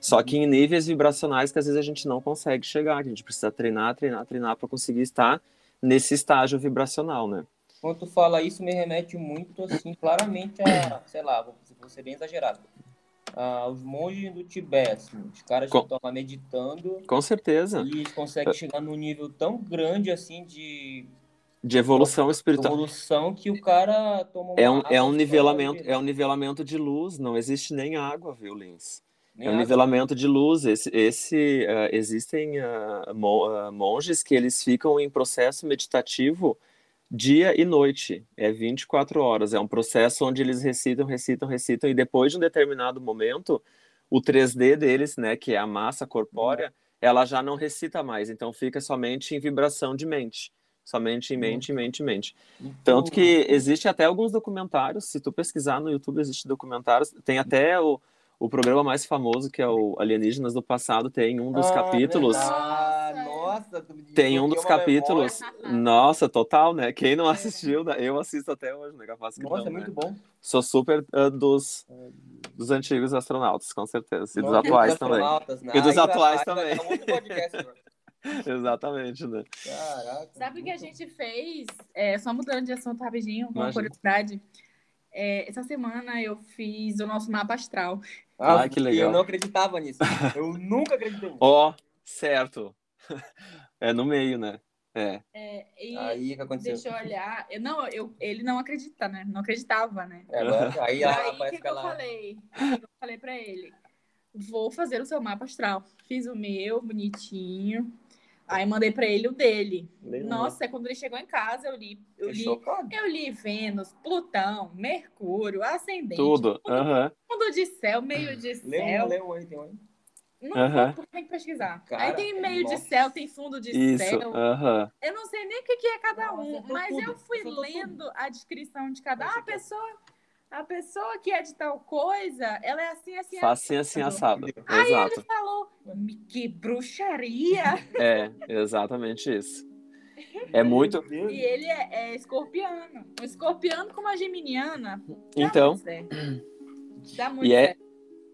Só que em níveis vibracionais que às vezes a gente não consegue chegar, que a gente precisa treinar, treinar, treinar para conseguir estar nesse estágio vibracional, né? Quando tu fala isso, me remete muito, assim, claramente a, sei lá, vou, vou ser bem exagerado, os monges do Tibete, assim, os caras Com... que estão lá meditando. Com certeza. E eles conseguem chegar num nível tão grande, assim, de de evolução espiritual. Evolução que o cara toma é um, é um nivelamento, é um nivelamento de luz, não existe nem água, viu, Lins? Nem é um água. nivelamento de luz. Esse, esse uh, existem uh, monges que eles ficam em processo meditativo dia e noite, é 24 horas. É um processo onde eles recitam, recitam, recitam, e depois de um determinado momento, o 3D deles, né, que é a massa corpórea, uhum. ela já não recita mais, então fica somente em vibração de mente. Somente em mente, em mente, em mente. Tanto que existe até alguns documentários, se tu pesquisar no YouTube, existe documentários, tem até o, o programa mais famoso, que é o Alienígenas do Passado, tem um dos ah, capítulos. Ah, nossa, tem um dos capítulos. Memória. Nossa, total, né? Quem não assistiu, né? eu assisto até hoje, né? Capaz que nossa, não, é muito né? bom. Sou super uh, dos, dos antigos astronautas, com certeza. E dos atuais também. Né? E dos atuais também. Exatamente, né? Caraca. Sabe o que a gente fez? É, só mudando de assunto rapidinho, uma curiosidade. É, essa semana eu fiz o nosso mapa astral. Ah, que legal. Eu não acreditava nisso. Eu nunca acreditei nisso. Ó, oh, certo. É no meio, né? É. é aí que aconteceu. Deixa eu olhar. Eu, não, eu, ele não acredita, né? Não acreditava, né? É, agora, aí aí, vai que, que eu falei? Eu falei pra ele: vou fazer o seu mapa astral. Fiz o meu, bonitinho. Aí mandei para ele o dele. Nossa, quando ele chegou em casa, eu li, eu li, eu li Vênus, Plutão, Mercúrio, Ascendente. Tudo. Mundo, uhum. mundo de céu, meio de céu. Leu, leu, tem um. Não, uhum. porque tem que pesquisar. Cara, aí tem meio nossa. de céu, tem fundo de Isso, céu. Uhum. Eu não sei nem o que é cada um, mas eu fui lendo a descrição de cada. Ah, a pessoa a pessoa que é de tal coisa, ela é assim, assim, assim, assim, assado. Aí Exato. ele falou, que bruxaria. É, exatamente isso. É muito. E ele é, é escorpiano. Um escorpiano com uma geminiana. Então. Dá muito e é,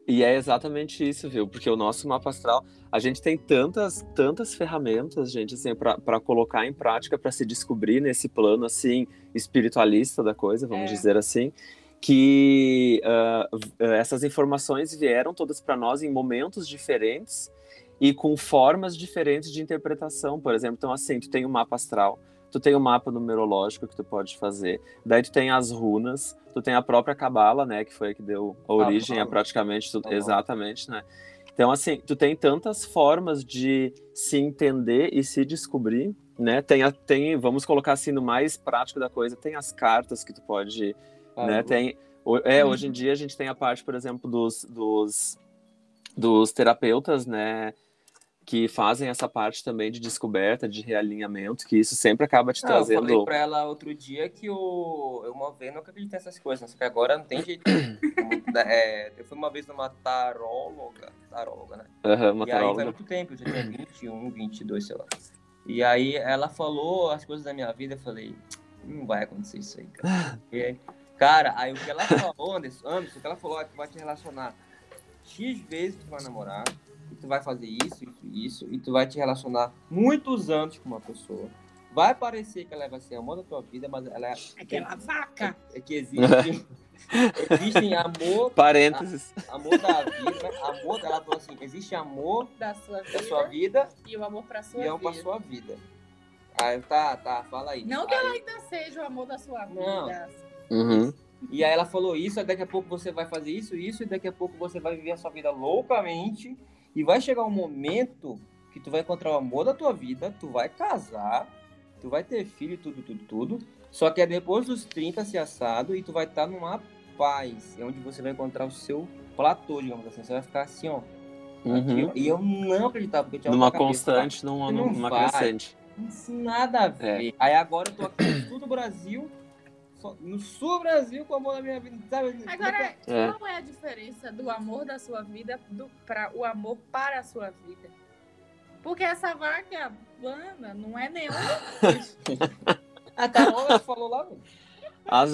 e é exatamente isso, viu? Porque o nosso mapa astral, a gente tem tantas, tantas ferramentas, gente, assim, para colocar em prática, para se descobrir nesse plano, assim, espiritualista da coisa, vamos é. dizer assim que uh, essas informações vieram todas para nós em momentos diferentes e com formas diferentes de interpretação. Por exemplo, então assim, tu tem o um mapa astral, tu tem o um mapa numerológico que tu pode fazer, daí tu tem as runas, tu tem a própria cabala, né, que foi a que deu a origem ah, a praticamente tudo, exatamente, né? Então assim, tu tem tantas formas de se entender e se descobrir, né? Tem, a, tem vamos colocar assim no mais prático da coisa, tem as cartas que tu pode né? Tem, é, uhum. hoje em dia a gente tem a parte, por exemplo, dos, dos, dos terapeutas, né? que fazem essa parte também de descoberta, de realinhamento, que isso sempre acaba te não, trazendo. Eu falei pra ela outro dia que o... eu uma vez nunca acreditei nessas coisas, só que agora não tem jeito. é, eu fui uma vez numa taróloga, taróloga, né? Uhum, uma e taróloga. aí faz muito tempo, eu já tinha 21, 22, sei lá. E aí ela falou as coisas da minha vida, eu falei, não vai acontecer isso aí, cara. Porque Cara, aí o que ela falou, Anderson, Anderson, o que ela falou é que vai te relacionar X vezes tu vai namorar, e tu vai fazer isso, isso, isso, e tu vai te relacionar muitos anos com uma pessoa. Vai parecer que ela vai ser a amor da tua vida, mas ela é. Aquela vaca! É, é que existe. Existem amor. Parênteses. A, amor da vida. Amor, ela falou assim: existe amor da sua vida, da sua vida e o amor pra sua e vida. E pra sua vida. Aí tá, tá, fala aí. Não que ela ainda seja o amor da sua vida. Não. Uhum. E aí ela falou isso, daqui a pouco você vai fazer isso, isso, e daqui a pouco você vai viver a sua vida loucamente, e vai chegar um momento que tu vai encontrar o amor da tua vida, tu vai casar, tu vai ter filho, tudo, tudo, tudo, só que é depois dos 30 se assado e tu vai estar tá numa paz, é onde você vai encontrar o seu platô, digamos assim, você vai ficar assim, ó. Uhum. Aqui, e eu não acreditava, porque tinha Numa constante, numa, numa crescente. Nada a ver. É. Aí agora eu tô aqui no sul do Brasil, no sul Brasil com o amor da minha vida. Sabe? Agora, é. qual é a diferença do amor da sua vida para o amor para a sua vida? Porque essa vaca banda não é nenhuma. a Carol falou lá. Às,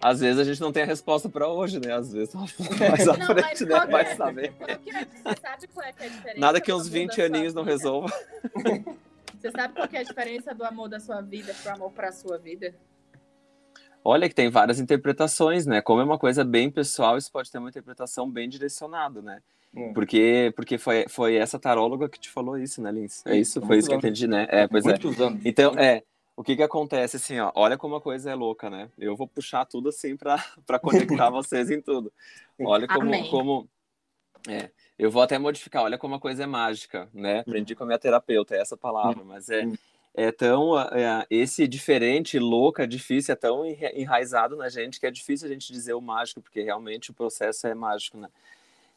às vezes a gente não tem a resposta para hoje, né? Às vezes mais à Não, frente, mas né? que Vai é- saber. qual que é- Você sabe qual é, que é a diferença? Nada que do uns amor 20 da sua aninhos não resolva. Você sabe qual que é a diferença do amor da sua vida pro amor pra sua vida? Olha que tem várias interpretações, né? Como é uma coisa bem pessoal, isso pode ter uma interpretação bem direcionada, né? Hum. Porque, porque foi, foi essa taróloga que te falou isso, né, Lins? É isso? Foi isso que eu entendi, né? É, pois é. Muitos anos. Então, é, o que que acontece, assim, ó, olha como a coisa é louca, né? Eu vou puxar tudo, assim, pra, pra conectar vocês em tudo. Olha como, Amém. como, é, eu vou até modificar, olha como a coisa é mágica, né? Aprendi com a minha terapeuta, é essa palavra, mas é, Hum. É tão, é, esse diferente, louca, difícil, é tão enra- enraizado na gente que é difícil a gente dizer o mágico, porque realmente o processo é mágico, né?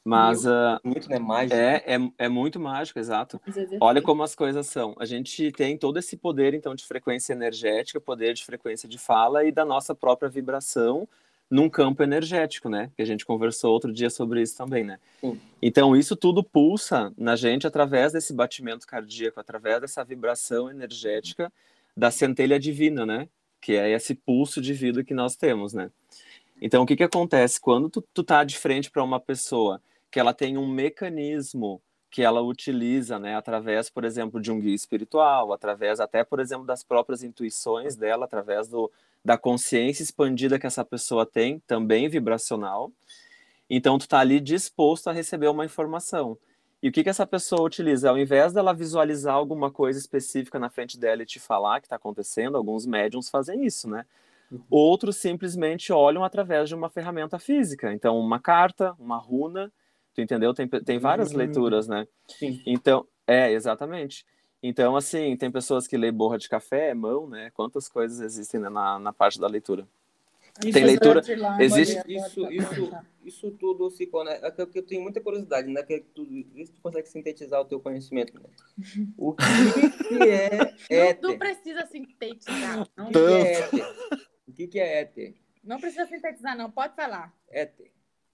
Mas ah, Muito, né? Mágico. é, é, é muito mágico, exato. Exercícios. Olha como as coisas são. A gente tem todo esse poder, então, de frequência energética, poder de frequência de fala e da nossa própria vibração num campo energético, né? Que a gente conversou outro dia sobre isso também, né? Sim. Então, isso tudo pulsa na gente através desse batimento cardíaco, através dessa vibração energética da centelha divina, né? Que é esse pulso de vida que nós temos, né? Então, o que que acontece? Quando tu, tu tá de frente para uma pessoa que ela tem um mecanismo que ela utiliza, né, através, por exemplo, de um guia espiritual, através até, por exemplo, das próprias intuições dela, através do, da consciência expandida que essa pessoa tem, também vibracional. Então, tu tá ali disposto a receber uma informação. E o que que essa pessoa utiliza? Ao invés dela visualizar alguma coisa específica na frente dela e te falar que está acontecendo, alguns médiums fazem isso, né? Outros simplesmente olham através de uma ferramenta física. Então, uma carta, uma runa, tu entendeu? Tem, tem várias Hum. leituras, né? Sim. Então, é, exatamente. Então, assim, tem pessoas que lêem borra de café, mão, né? Quantas coisas existem né, na, na parte da leitura. tem leitura- existe- Isso, isso, isso tudo se conecta. É que eu tenho muita curiosidade, né? Que tu, vê se tu consegue sintetizar o teu conhecimento. Né? O que, que é éter? não precisa sintetizar. Não, O que, que é éter? O que, que é éter? não precisa sintetizar, não. Pode falar. Éter.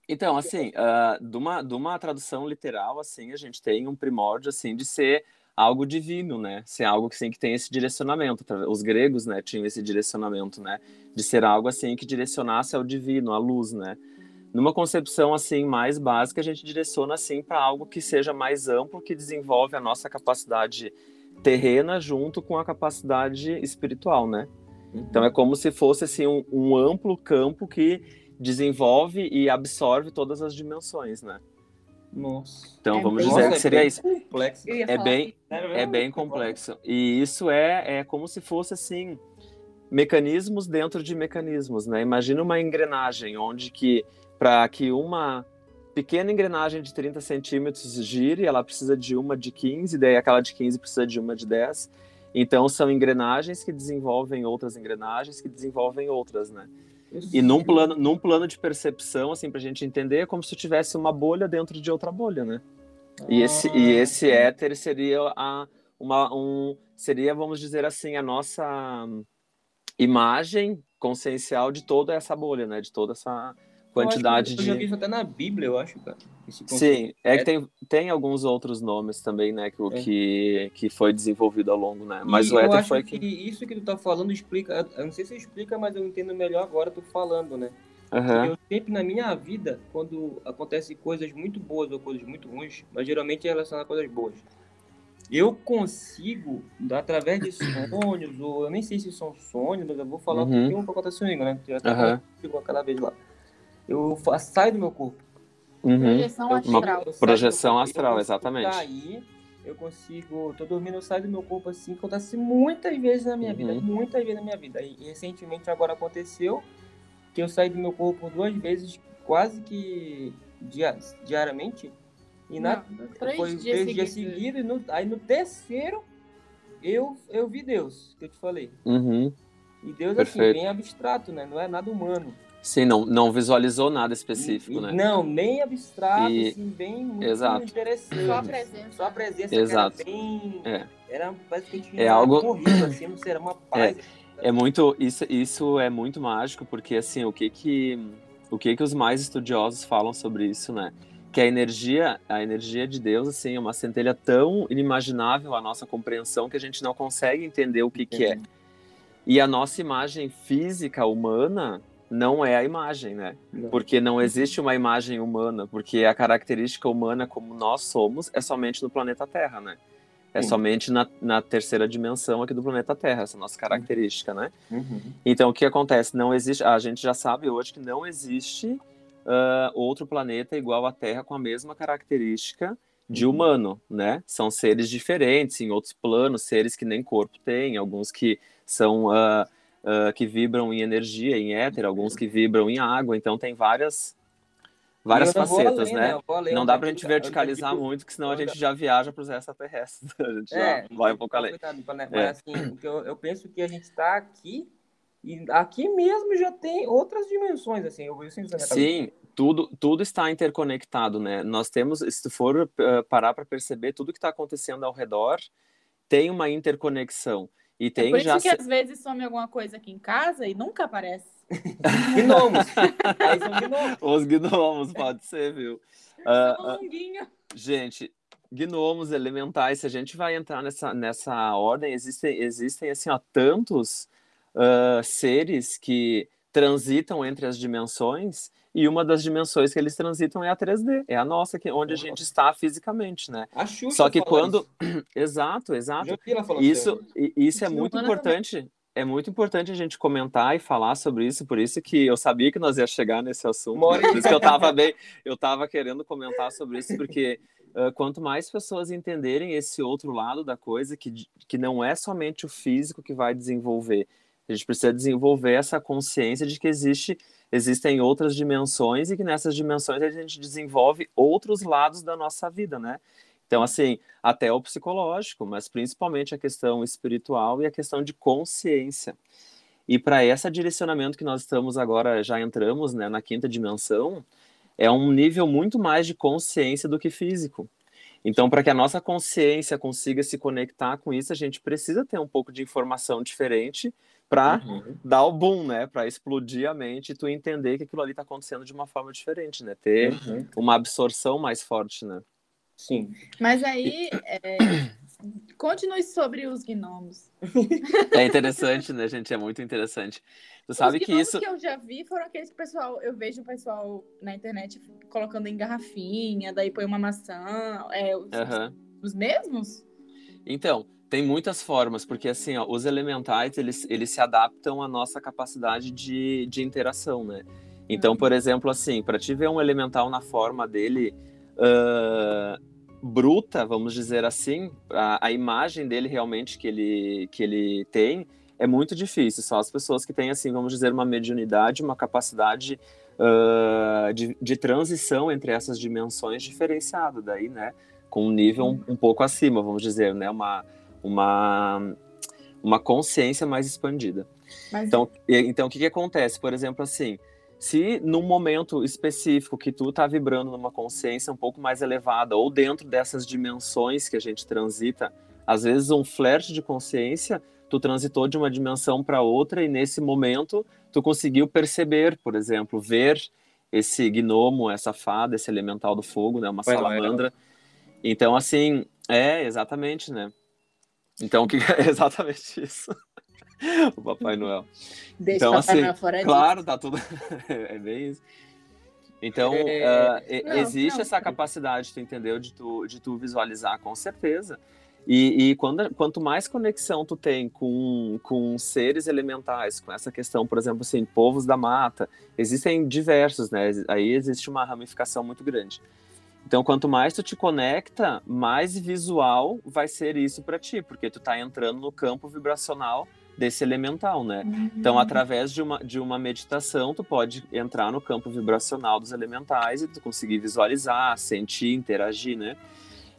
Então, assim, ah, de, uma, de uma tradução literal, assim, a gente tem um primórdio, assim, de ser algo divino, né? Ser algo assim, que tem esse direcionamento. Os gregos, né, tinham esse direcionamento, né? De ser algo, assim, que direcionasse ao divino, à luz, né? Numa concepção, assim, mais básica, a gente direciona, assim, para algo que seja mais amplo, que desenvolve a nossa capacidade terrena junto com a capacidade espiritual, né? Então é como se fosse assim um, um amplo campo que desenvolve e absorve todas as dimensões, né? Nossa. Então É vamos bem- dizer Nossa, que é seria bem isso. Complexo. Eu ia É falar bem, é bem complexo. E isso é, é como se fosse assim mecanismos dentro de mecanismos, né? Imagina uma engrenagem onde que para que uma pequena engrenagem de 30 centímetros gire, ela precisa de uma de 15, daí aquela de 15 precisa de uma de 10. Então são engrenagens que desenvolvem outras engrenagens que desenvolvem outras, né? E num plano, num plano de percepção, assim, pra gente entender, é como se tivesse uma bolha dentro de outra bolha, né? E esse, e esse éter seria a, uma, um, seria, vamos dizer assim, a nossa imagem consciencial de toda essa bolha, né? De toda essa quantidade eu, que eu já vi de. isso até na Bíblia, eu acho, cara. Sim, é que tem, tem alguns outros nomes também, né? Que, É. que, que foi desenvolvido ao longo, né? Mas E o eu éter foi que... que. isso que tu tá falando explica. Eu não sei se explica, mas eu entendo melhor agora tu falando, né? Aham, Eu sempre na minha vida, quando acontecem coisas muito boas ou coisas muito ruins, mas geralmente é relacionado a coisas boas. Eu consigo, através de sonhos, ou eu nem sei se são sonhos, mas eu vou falar Uhum. porque que aconteceu comigo, né? Aham. chegou aquela vez lá. Eu saio do meu corpo. uhum. Projeção astral. saio Projeção astral, exatamente. Cair, eu consigo. Tô dormindo, eu saio do meu corpo assim, acontece muitas vezes na minha vida. Uhum. Muitas vezes na minha vida. E recentemente agora aconteceu que eu saí do meu corpo duas vezes, quase que dia- diariamente. E na, Não, três foi dias três dias seguidos. seguidos. e no- aí no terceiro eu, eu vi Deus, que eu te falei. Uhum. E Deus, Perfeito. assim, bem abstrato, né? Não é nada humano. Sim, não, não visualizou nada específico, E- né? Não, bem abstrato, E- assim, bem muito Exato. interessante. Só a presença. Só a presença, Exato. cara, bem... É. Era, parece que eu tinha É algo- morrido, assim, não sei, era uma paz. É muito isso, isso é muito mágico porque assim o que que o que que os mais estudiosos falam sobre isso, né? Que a energia, a energia de Deus assim é uma centelha tão inimaginável à nossa compreensão que a gente não consegue entender o que que é. E a nossa imagem física humana, não é a imagem, né? Não. Porque não existe uma imagem humana, porque a característica humana como nós somos é somente no planeta Terra, né? É Sim. somente na, na, terceira dimensão aqui do planeta Terra, essa nossa característica, né? Uhum. Então, o que acontece? Não existe. A gente já sabe hoje que não existe uh, outro planeta igual à Terra com a mesma característica de uhum. humano, né? São seres diferentes em outros planos, seres que nem corpo têm, alguns que são uh, uh, que vibram em energia, em éter, alguns que vibram em água. Então, tem várias várias facetas, além, né? né? Não dá pra gente verticalizar muito, que senão a gente já viaja para os extraterrestres. A gente é, já vai um pouco além. Mas é. assim, eu, eu penso que a gente está aqui e aqui mesmo já tem outras dimensões, assim. Eu, eu Sim, tudo, tudo está interconectado, né? Nós temos, se for uh, parar para perceber, tudo que está acontecendo ao redor tem uma interconexão. E tem é por isso já que às vezes some alguma coisa aqui em casa e nunca aparece. Gnomos. gnomos. Os gnomos, pode ser, viu? Uh, uh, gente, gnomos elementais, se a gente vai entrar nessa, nessa ordem, existem, existem assim, ó, tantos uh, seres que transitam entre as dimensões e uma das dimensões que eles transitam é a 3D, é a nossa, que, onde a gente está fisicamente, né? A Xuxa Só que quando... Isso. exato, exato. Isso, isso é muito importante é muito importante a gente comentar e falar sobre isso, por isso que eu sabia que nós ia chegar nesse assunto. Por isso que eu estava bem, eu estava querendo comentar sobre isso, porque uh, quanto mais pessoas entenderem esse outro lado da coisa, que, que não é somente o físico que vai desenvolver, a gente precisa desenvolver essa consciência de que existe, existem outras dimensões e que nessas dimensões a gente desenvolve outros lados da nossa vida, né? Então, assim, até o psicológico, mas principalmente a questão espiritual e a questão de consciência. E para esse direcionamento que nós estamos agora, já entramos né, na quinta dimensão, é um nível muito mais de consciência do que físico. Então, para que a nossa consciência consiga se conectar com isso, a gente precisa ter um pouco de informação diferente para uhum. dar o boom, né? Para explodir a mente e tu entender que aquilo ali está acontecendo de uma forma diferente, né? Ter uhum. uma absorção mais forte, né? Sim. Mas aí, é, continue sobre os gnomos. É interessante, né, gente? É muito interessante. Tu sabe que isso. Os que eu já vi foram aqueles que pessoal, eu vejo o pessoal na internet colocando em garrafinha, daí põe uma maçã. É, os, uhum. os mesmos? Então, tem muitas formas, porque assim, ó, os elementais, eles, eles se adaptam à nossa capacidade de, de interação, né? Então, uhum. por exemplo, assim, para te ver um elemental na forma dele uh, bruta, vamos dizer assim, a, a, imagem dele realmente que ele, que ele tem é muito difícil. São as pessoas que têm, assim, vamos dizer, uma mediunidade, uma capacidade uh, de, de transição entre essas dimensões diferenciado daí, né? Com um nível um, um pouco acima, vamos dizer, né? Uma, uma, uma consciência mais expandida. Mas... Então, então, o que, que acontece? Por exemplo, assim, se num momento específico que tu tá vibrando numa consciência um pouco mais elevada ou dentro dessas dimensões que a gente transita, às vezes um flash de consciência, tu transitou de uma dimensão para outra e nesse momento tu conseguiu perceber, por exemplo, ver esse gnomo, essa fada, esse elemental do fogo, né, uma Foi salamandra. Então assim, é exatamente, né? Então que é exatamente isso? o Papai Noel. Deixa então, assim, fora claro, disso. tá tudo. é bem isso. Então, é... uh, não, existe não. essa capacidade, tu entendeu, de tu, de tu visualizar, com certeza. E, e quando, quanto mais conexão tu tem com, com seres elementais, com essa questão, por exemplo, assim, povos da mata, existem diversos, né? Aí existe uma ramificação muito grande. Então, quanto mais tu te conecta, mais visual vai ser isso para ti, porque tu tá entrando no campo vibracional desse elemental, né? Uhum. Então, através de uma, de uma meditação, tu pode entrar no campo vibracional dos elementais e tu conseguir visualizar, sentir, interagir, né?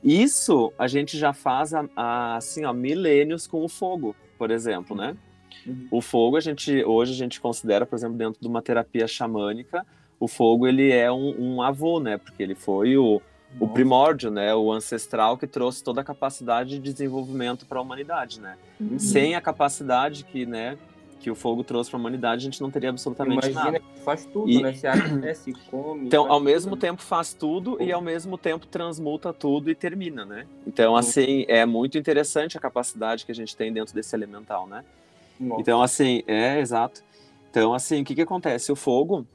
Isso a gente já faz há, há assim, ó, milênios com o fogo, por exemplo, né? Uhum. O fogo, a gente, hoje a gente considera, por exemplo, dentro de uma terapia xamânica, o fogo ele é um, um avô, né? Porque ele foi o, o primórdio, né? O ancestral que trouxe toda a capacidade de desenvolvimento para a humanidade, né? Uhum. Sem a capacidade que, né, que o fogo trouxe para a humanidade, a gente não teria absolutamente Imagina nada. Que faz tudo, e... né? Se aquece, come. Então, ao mesmo tudo. tempo faz tudo e ao mesmo tempo transmuta tudo e termina, né? Então, uhum. assim, é muito interessante a capacidade que a gente tem dentro desse elemental, né? Nossa. Então, assim, é exato. Então, assim, o que que acontece? O fogo,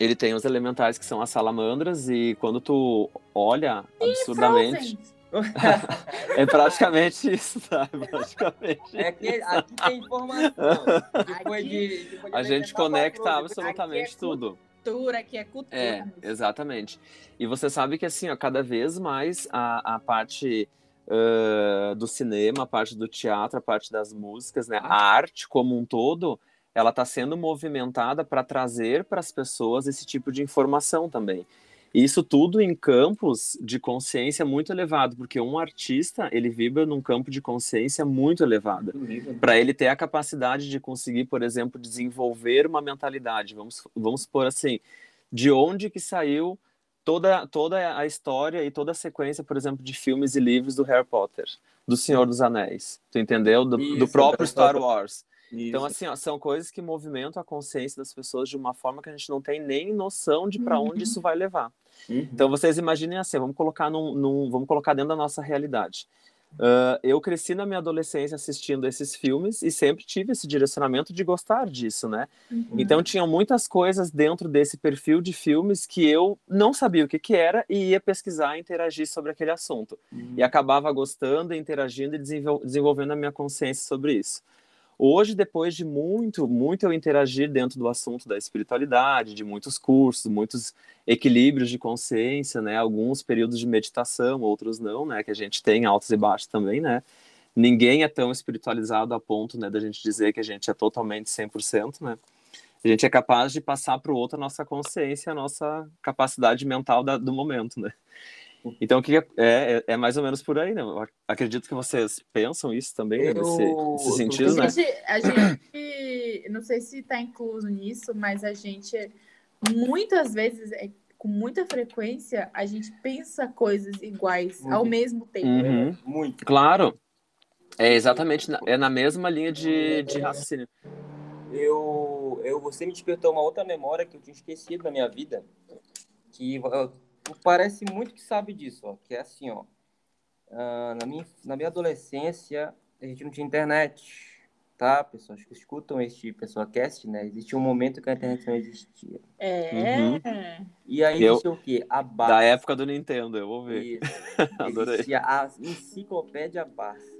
ele tem os elementais que são as salamandras e quando tu olha absurdamente... é praticamente isso, sabe? Praticamente. É que aqui tem informação. Depois de, depois de a gente conecta absolutamente é tudo. Cultura, que é cultura. É, exatamente. E você sabe que assim, ó, cada vez mais a, a parte uh, do cinema, a parte do teatro, a parte das músicas, né? A arte como um todo, ela está sendo movimentada para trazer para as pessoas esse tipo de informação também. Isso tudo em campos de consciência muito elevado, porque um artista, ele vibra num campo de consciência muito elevado. Para ele ter a capacidade de conseguir, por exemplo, desenvolver uma mentalidade. Vamos, vamos supor assim, de onde que saiu toda, toda a história e toda a sequência, por exemplo, de filmes e livros do Harry Potter, do Senhor dos Anéis, tu entendeu? Do, Isso, do próprio Star Wars. Então, Isso. Então, assim, ó, são coisas que movimentam a consciência das pessoas de uma forma que a gente não tem nem noção de para onde uhum. isso vai levar. Uhum. Então, vocês imaginem assim, vamos colocar, num, num, vamos colocar dentro da nossa realidade. Uh, eu cresci na minha adolescência assistindo esses filmes e sempre tive esse direcionamento de gostar disso, né? Uhum. Então tinham muitas coisas dentro desse perfil de filmes que eu não sabia o que, que era e ia pesquisar e interagir sobre aquele assunto. Uhum. E acabava gostando, interagindo e desenvolvendo a minha consciência sobre isso. Hoje, depois de muito, muito eu interagir dentro do assunto da espiritualidade, de muitos cursos, muitos equilíbrios de consciência, né? Alguns períodos de meditação, outros não, né? Que a gente tem altos e baixos também, né? Ninguém é tão espiritualizado a ponto, né, da gente dizer que a gente é totalmente 100%, né? A gente é capaz de passar para o outro a nossa consciência, a nossa capacidade mental da, do momento, né? Então, o que é, é, é, mais ou menos por aí, né? Eu acredito que vocês pensam isso também, eu, nesse, nesse sentido, né? A gente, a gente, não sei se está incluso nisso, mas a gente, muitas vezes, é, com muita frequência, a gente pensa coisas iguais ao mesmo tempo. Uhum. Muito. Claro. É exatamente, na, é na mesma linha de, de raciocínio. Eu, eu, você me despertou uma outra memória que eu tinha esquecido na minha vida, que parece muito que sabe disso, ó, que é assim, ó. Uh, na, minha, na minha adolescência, a gente não tinha internet, tá? Pessoas que escutam este Pessoa Cast, né? Existia um momento que a internet não existia. É. Uhum. E aí eu, existia o quê? A Barça. Da época do Nintendo, eu vou ver. Adorei. Existia a enciclopédia Barça.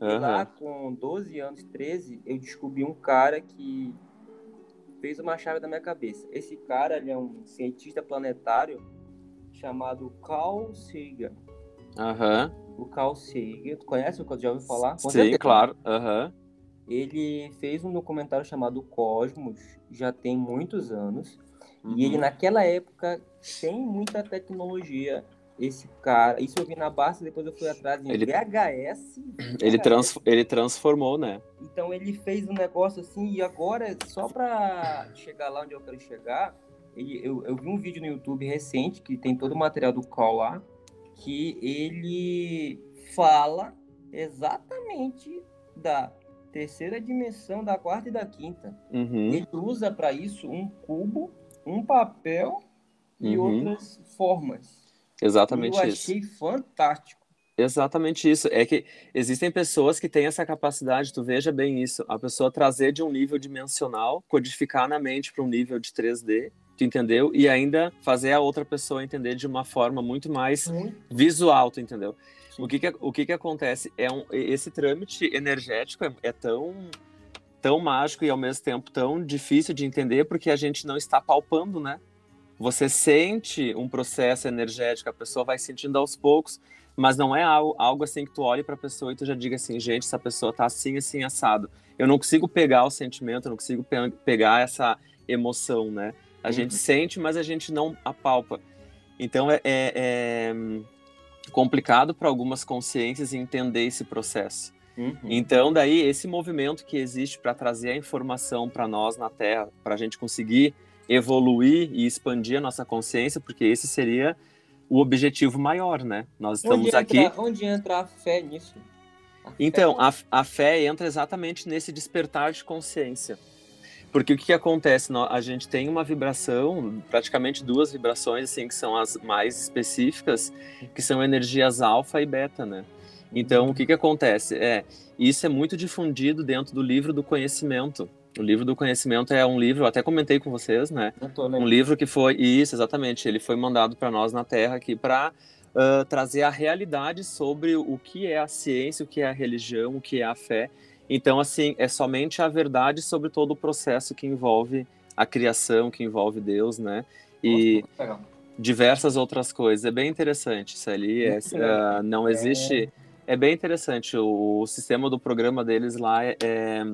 Uhum. lá, com 12 anos, 13, eu descobri um cara que fez uma chave da minha cabeça. Esse cara, ele é um cientista planetário chamado Carl Sagan. Aham. O Carl Sagan, tu conhece o que já ouviu falar? Com Sim, certeza. claro. Aham. Ele fez um documentário chamado Cosmos, já tem muitos anos. Uhum. E ele, naquela época, sem muita tecnologia, esse cara, isso eu vi na base, depois eu fui atrás em ele, VHS. Ele, trans, ele transformou, né? Então ele fez um negócio assim, e agora, só para chegar lá onde eu quero chegar, ele, eu, eu vi um vídeo no YouTube recente que tem todo o material do Call lá, que ele fala exatamente da terceira dimensão, da quarta e da quinta. Uhum. Ele usa para isso um cubo, um papel e uhum. outras formas. Exatamente eu isso. Eu achei fantástico. Exatamente isso. É que existem pessoas que têm essa capacidade, tu veja bem isso, a pessoa trazer de um nível dimensional, codificar na mente para um nível de 3D tu entendeu? E ainda fazer a outra pessoa entender de uma forma muito mais uhum. visual, tu entendeu? O que que, o que que acontece? É um, esse trâmite energético é, é, tão, tão mágico e ao mesmo tempo tão difícil de entender porque a gente não está palpando, né? Você sente um processo energético, a pessoa vai sentindo aos poucos, mas não é algo, algo assim que tu olhe para a pessoa e tu já diga assim, gente, essa pessoa tá assim, assim, assado. Eu não consigo pegar o sentimento, eu não consigo pe pegar essa emoção, né? A uhum. gente sente, mas a gente não apalpa. Então é, é, é complicado para algumas consciências entender esse processo. Uhum. Então, daí, esse movimento que existe para trazer a informação para nós na Terra, para a gente conseguir evoluir e expandir a nossa consciência, porque esse seria o objetivo maior, né? Nós estamos onde aqui. Entra, onde entra a fé nisso? A então, fé... A, a fé entra exatamente nesse despertar de consciência. Porque o que, que acontece? A gente tem uma vibração, praticamente duas vibrações, assim, que são as mais específicas, que são energias alfa e beta, né? Então, o que, que acontece? É, isso é muito difundido dentro do livro do conhecimento, O livro do conhecimento é um livro, eu até comentei com vocês, né? Um livro que foi isso, exatamente. Ele foi mandado para nós na Terra aqui para uh, trazer a realidade sobre o que é a ciência, o que é a religião, o que é a fé. Então, assim, é somente a verdade sobre todo o processo que envolve a criação, que envolve Deus, né? E Nossa, diversas outras coisas. É bem interessante isso ali. É, uh, não existe. É... é bem interessante. O, o, sistema do programa deles lá é, é,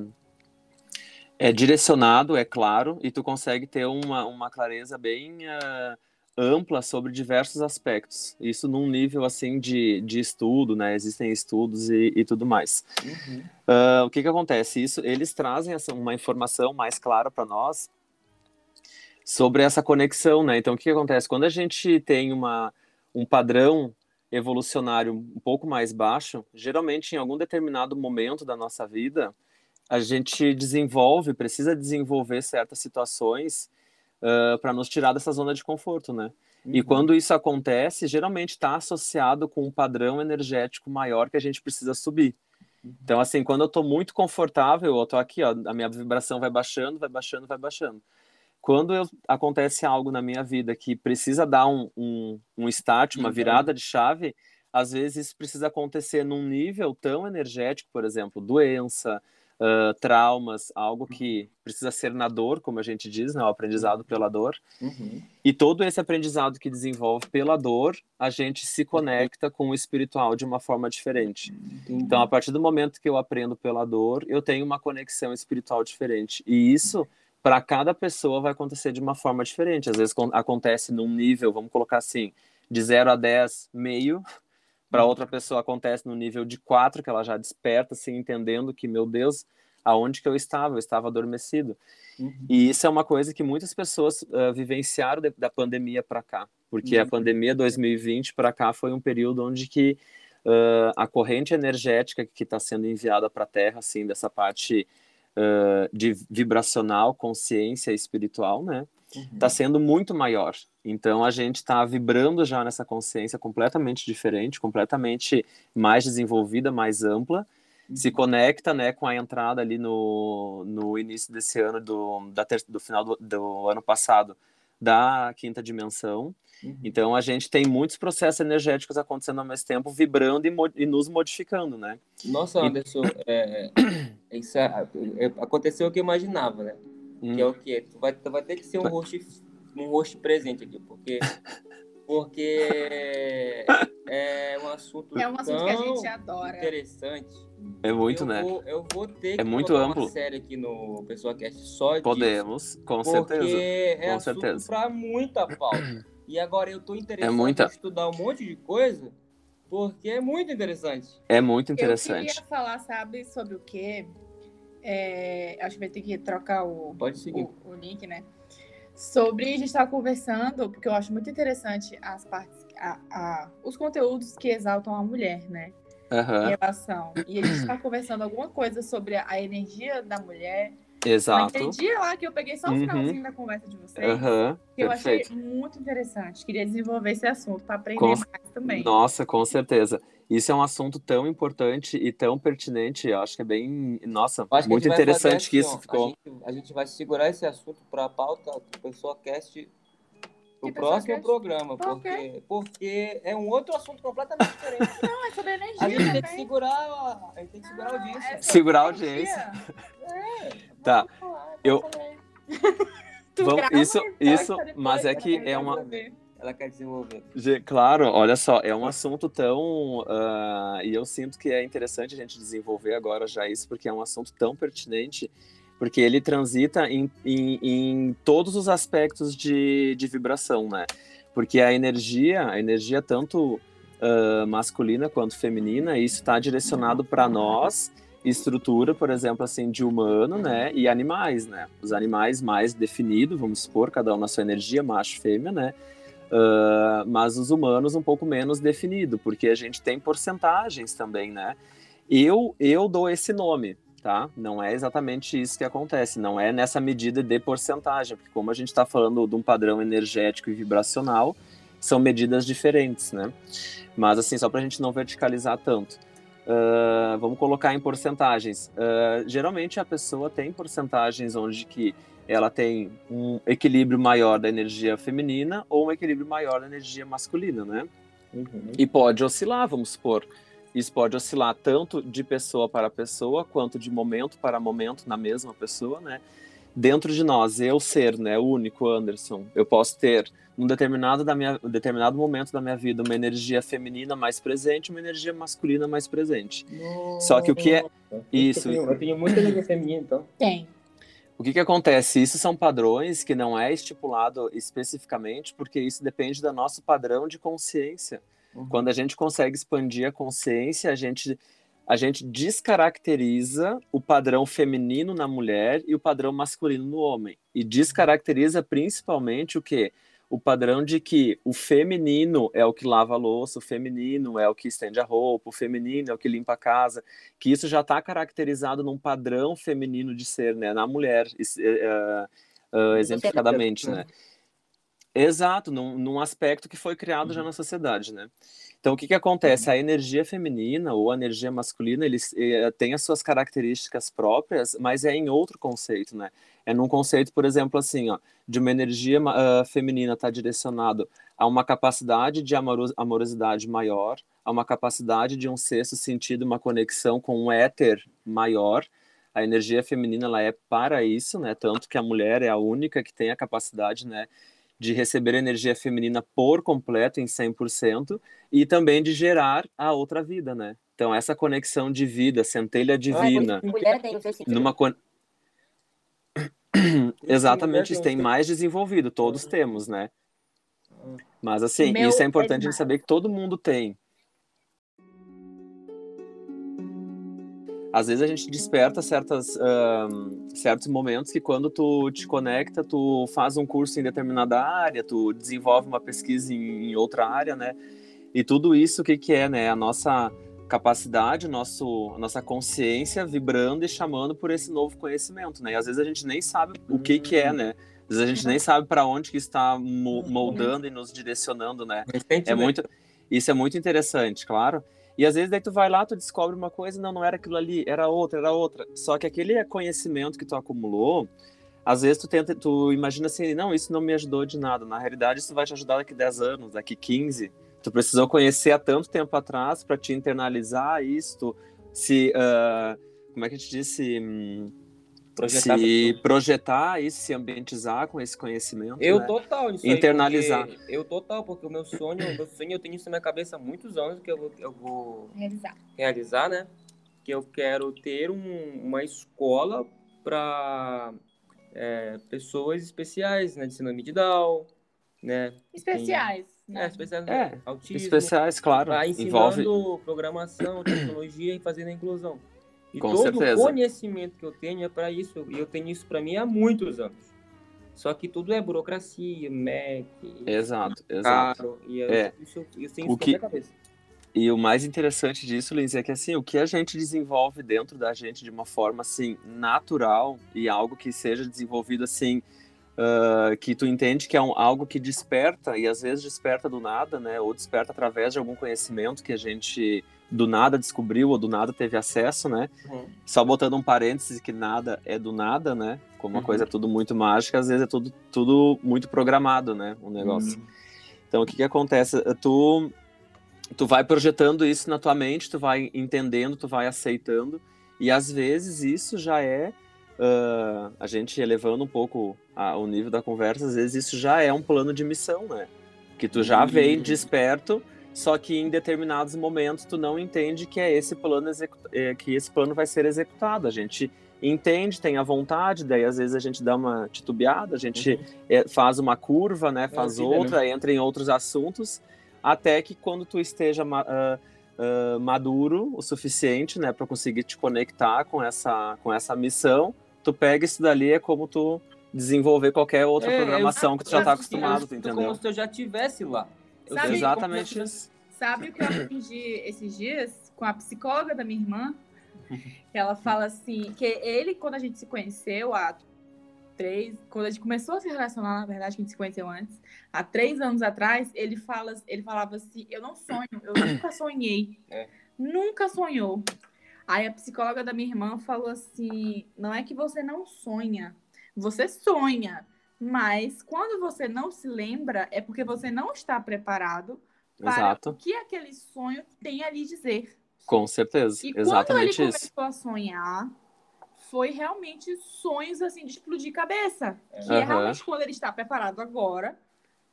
é, direcionado, é claro, e tu consegue ter uma, uma clareza bem. Uh, ampla sobre diversos aspectos. Isso num nível assim de, de estudo, né? Existem estudos e, e tudo mais. Uhum. Uh, o que que acontece? Isso eles trazem essa, uma informação mais clara para nós sobre essa conexão, né? Então o que, que acontece quando a gente tem uma um padrão evolucionário um pouco mais baixo, geralmente em algum determinado momento da nossa vida, a gente desenvolve, precisa desenvolver certas situações uh, para nos tirar dessa zona de conforto, né? Uhum. E quando isso acontece, geralmente está associado com um padrão energético maior que a gente precisa subir. Uhum. Então, assim, quando eu estou muito confortável, eu estou aqui, ó, a minha vibração vai baixando, vai baixando, vai baixando. Quando eu, acontece algo na minha vida que precisa dar um, um, um start, uma uhum. virada de chave, às vezes isso precisa acontecer num nível tão energético, por exemplo, doença, uh, traumas, algo que precisa ser na dor, como a gente diz, né, o aprendizado pela dor. Uhum. E todo esse aprendizado que desenvolve pela dor, a gente se conecta com o espiritual de uma forma diferente. Uhum. Então, a partir do momento que eu aprendo pela dor, eu tenho uma conexão espiritual diferente. E isso para cada pessoa vai acontecer de uma forma diferente. Às vezes acontece num nível, vamos colocar assim, de 0 a 10, meio, para outra pessoa acontece no nível de 4, que ela já desperta, assim, entendendo que, meu Deus, aonde que eu estava? Eu estava adormecido. Uhum. E isso é uma coisa que muitas pessoas uh, vivenciaram de, da pandemia para cá, porque uhum. a pandemia 2020 para cá foi um período onde que uh, a corrente energética que está sendo enviada para a Terra, assim, dessa parte uh, de vibracional, consciência espiritual, né? Está uhum. sendo muito maior. Então a gente está vibrando já nessa consciência completamente diferente, completamente mais desenvolvida, mais ampla. Uhum. Se conecta, né, com a entrada ali no, no início desse ano do, da ter, do final do, do ano passado da quinta dimensão. Uhum. Então a gente tem muitos processos energéticos acontecendo ao mesmo tempo, vibrando e, e nos modificando, né? Nossa, Anderson, e... é, isso é, é, aconteceu o que eu imaginava, né? Hum. Que é o quê? Tu vai, tu vai ter que ser um host, um host presente aqui, porque, porque é um assunto É um assunto que a gente adora. interessante. É muito, eu né? Vou, eu vou ter é muito amplo. uma série aqui no Pessoa Cast só Podemos, disso, com certeza. Porque é com assunto certeza. pra muita pauta. E agora eu tô interessado é muita... em estudar um monte de coisa, porque é muito interessante. É muito interessante. Eu queria falar, sabe, sobre o quê? É, acho que vai ter que trocar o, o, o, link, né? Sobre a gente estar conversando, porque eu acho muito interessante as partes, a, a, os conteúdos que exaltam a mulher, né? Uhum. Em relação. E a gente está conversando alguma coisa sobre a energia da mulher. Exato. Eu entendi lá que eu peguei só o uhum. finalzinho da conversa de vocês. Uhum. Que eu Perfeito. achei muito interessante. Queria desenvolver esse assunto para aprender com... mais também. Nossa, com certeza. Isso é um assunto tão importante e tão pertinente, eu acho que é bem, nossa, muito interessante assim, que isso ó, ficou. A gente, a gente, vai segurar esse assunto para a pauta do Pessoa Cast o próximo cast? programa, porque, porque é um outro assunto completamente diferente. Não, é sobre energia. A gente também. tem que segurar, a gente tem que segurar a audiência. É segurar a audiência. É, tá. Falar, eu Vamos, isso, isso, mas é que é uma ela quer desenvolver. Claro, olha só, é um assunto tão. Uh, e eu sinto que é interessante a gente desenvolver agora já isso, porque é um assunto tão pertinente, porque ele transita em, em, em todos os aspectos de, de vibração, né? Porque a energia, a energia tanto uh, masculina quanto feminina, isso está direcionado para nós estrutura, por exemplo, assim, de humano, né, e animais, né, os animais mais definidos, vamos supor, cada um na sua energia, macho, fêmea, né, Uh, mas os humanos um pouco menos definido, porque a gente tem porcentagens também, né? Eu, eu dou esse nome, tá? Não é exatamente isso que acontece, não é nessa medida de porcentagem, porque como a gente está falando de um padrão energético e vibracional, são medidas diferentes, né? Mas assim, só para a gente não verticalizar tanto. Uh, vamos colocar em porcentagens. Uh, geralmente a pessoa tem porcentagens onde que ela tem um equilíbrio maior da energia feminina ou um equilíbrio maior da energia masculina, né? Uhum. E pode oscilar, vamos supor. Isso pode oscilar tanto de pessoa para pessoa, quanto de momento para momento na mesma pessoa, né? Dentro de nós, eu ser, né, o único Anderson, eu posso ter, num determinado, da minha, determinado momento da minha vida, uma energia feminina mais presente, uma energia masculina mais presente. Nossa. Só que o que é. Isso. Eu tenho, eu tenho muita energia feminina, então. Tem. O que, que acontece? Isso são padrões que não é estipulado especificamente, porque isso depende do nosso padrão de consciência. Uhum. Quando a gente consegue expandir a consciência, a gente, a gente descaracteriza o padrão feminino na mulher e o padrão masculino no homem. E descaracteriza principalmente o quê? O padrão de que o feminino é o que lava a louça, o feminino é o que estende a roupa, o feminino é o que limpa a casa, que isso já está caracterizado num padrão feminino de ser, né, na mulher, uh, uh, exemplificadamente, né? Exato, num, num aspecto que foi criado já uhum. na sociedade, né? Então, o que, que acontece? Uhum. A energia feminina ou a energia masculina, eles eh, têm as suas características próprias, mas é em outro conceito, né? É num conceito, por exemplo, assim, ó, de uma energia uh, feminina estar tá direcionado a uma capacidade de amorosidade maior, a uma capacidade de um sexto sentido, uma conexão com um éter maior. A energia feminina, ela é para isso, né? Tanto que a mulher é a única que tem a capacidade, né? De receber energia feminina por completo, em 100%, e também de gerar a outra vida, né? Então, essa conexão de vida, centelha divina, numa con... Exatamente, isso tem mais desenvolvido, todos temos, né? Mas assim, isso é importante a gente saber que todo mundo tem. Às vezes a gente desperta certas, certos momentos que quando tu te conecta, tu faz um curso em determinada área, tu desenvolve uma pesquisa em, em outra área, né? E tudo isso, o que, que é, né? A nossa capacidade, nosso, a nossa consciência vibrando e chamando por esse novo conhecimento, né? E às vezes a gente nem sabe o que, que é, né? Às vezes a gente nem sabe para onde que está moldando e nos direcionando, né? É muito, isso é muito interessante, claro. E às vezes daí tu vai lá, tu descobre uma coisa, não, não era aquilo ali, era outra, era outra. Só que aquele conhecimento que tu acumulou, às vezes tu tenta, tu imagina assim, não, isso não me ajudou de nada. Na realidade, isso vai te ajudar daqui 10 anos, daqui 15. Tu precisou conhecer há tanto tempo atrás para te internalizar isso, se, uh, como é que a gente disse? Hum, projetar se projetar e se ambientizar com esse conhecimento. Eu né? total, isso internalizar. Aí, eu total, porque o meu sonho, o meu sonho, eu tenho isso na minha cabeça há muitos anos que eu vou, eu vou realizar. realizar, né? Que eu quero ter um, uma escola para é, pessoas especiais, né? De síndrome de Down, né? Especiais. Tem, né? É, especiais, é, autismo. Especiais, claro. Ensinando Envolve... programação, tecnologia e fazendo a inclusão. E Com todo certeza. o conhecimento que eu tenho é para isso. E eu tenho isso para mim há muitos anos. Só que tudo é burocracia, MEC. Exato, exato. e é. isso, eu tenho isso o que... cabeça. E o mais interessante disso, Liz, é que assim, o que a gente desenvolve dentro da gente de uma forma assim natural e algo que seja desenvolvido assim, uh, que tu entende que é um, algo que desperta e às vezes desperta do nada, né? Ou desperta através de algum conhecimento que a gente do nada descobriu ou do nada teve acesso, né? Uhum. Só botando um parênteses que nada é do nada, né? Como uma uhum. coisa é tudo muito mágica, às vezes é tudo, tudo muito programado, né? Um negócio. Uhum. Então, o que que acontece? Tu, tu vai projetando isso na tua mente, tu vai entendendo, tu vai aceitando, e às vezes isso já é uh, a gente elevando um pouco a, o nível da conversa, às vezes isso já é um plano de missão, né? Que tu já vem uhum. desperto só que em determinados momentos tu não entende que é esse plano é, que esse plano vai ser executado. A gente entende, tem a vontade, daí às vezes a gente dá uma titubeada, a gente uhum. é, faz uma curva, né, faz é outra, né? entra em outros assuntos, até que quando tu esteja uh, uh, maduro o suficiente, né, para conseguir te conectar com essa com essa missão, tu pega isso dali é como tu desenvolver qualquer outra é, programação que tu já está acostumado, tu entendeu? Como se eu já tivesse lá. Sabe, exatamente. Sabe o que eu aprendi esses dias com a psicóloga da minha irmã? Ela fala assim, que ele, quando a gente se conheceu há três, quando a gente começou a se relacionar, na verdade, que a gente se conheceu antes, há três anos atrás, ele, fala, ele falava assim, eu não sonho, eu nunca sonhei. É. Nunca sonhou. Aí a psicóloga da minha irmã falou assim: não é que você não sonha, você sonha, mas quando você não se lembra, é porque você não está preparado para Exato. o que aquele sonho tem a lhe dizer. Com certeza. E Exatamente quando ele isso. começou a sonhar, foi realmente sonhos assim de explodir cabeça. Que é Aham. realmente quando ele está preparado agora,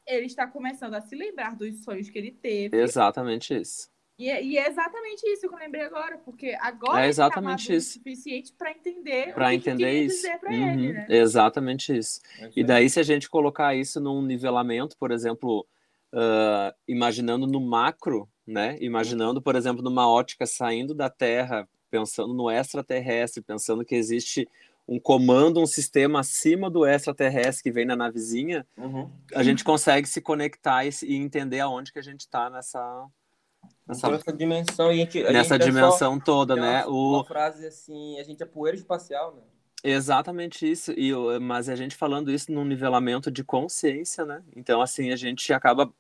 ele está começando a se lembrar dos sonhos que ele teve. Exatamente isso. E é, e é exatamente isso que eu lembrei agora, porque agora É ele exatamente tá maduro isso. o suficiente para entender Para o que entender que isso. dizer para Uhum, ele, né? Exatamente isso. E daí, se a gente colocar isso num nivelamento, por exemplo, ah, imaginando no macro, né? Imaginando, por exemplo, numa ótica saindo da Terra, pensando no extraterrestre, pensando que existe um comando, um sistema acima do extraterrestre que vem na navezinha, Uhum. a gente consegue se conectar e, e entender aonde que a gente está nessa, Nessa, nessa, dimensão. E a gente, a nessa gente é só- dimensão toda, né? Uma, O, uma frase assim, a gente é poeira espacial, né? Exatamente isso. E, o- mas a gente falando isso num nivelamento de consciência, né? Então, assim, a gente acaba.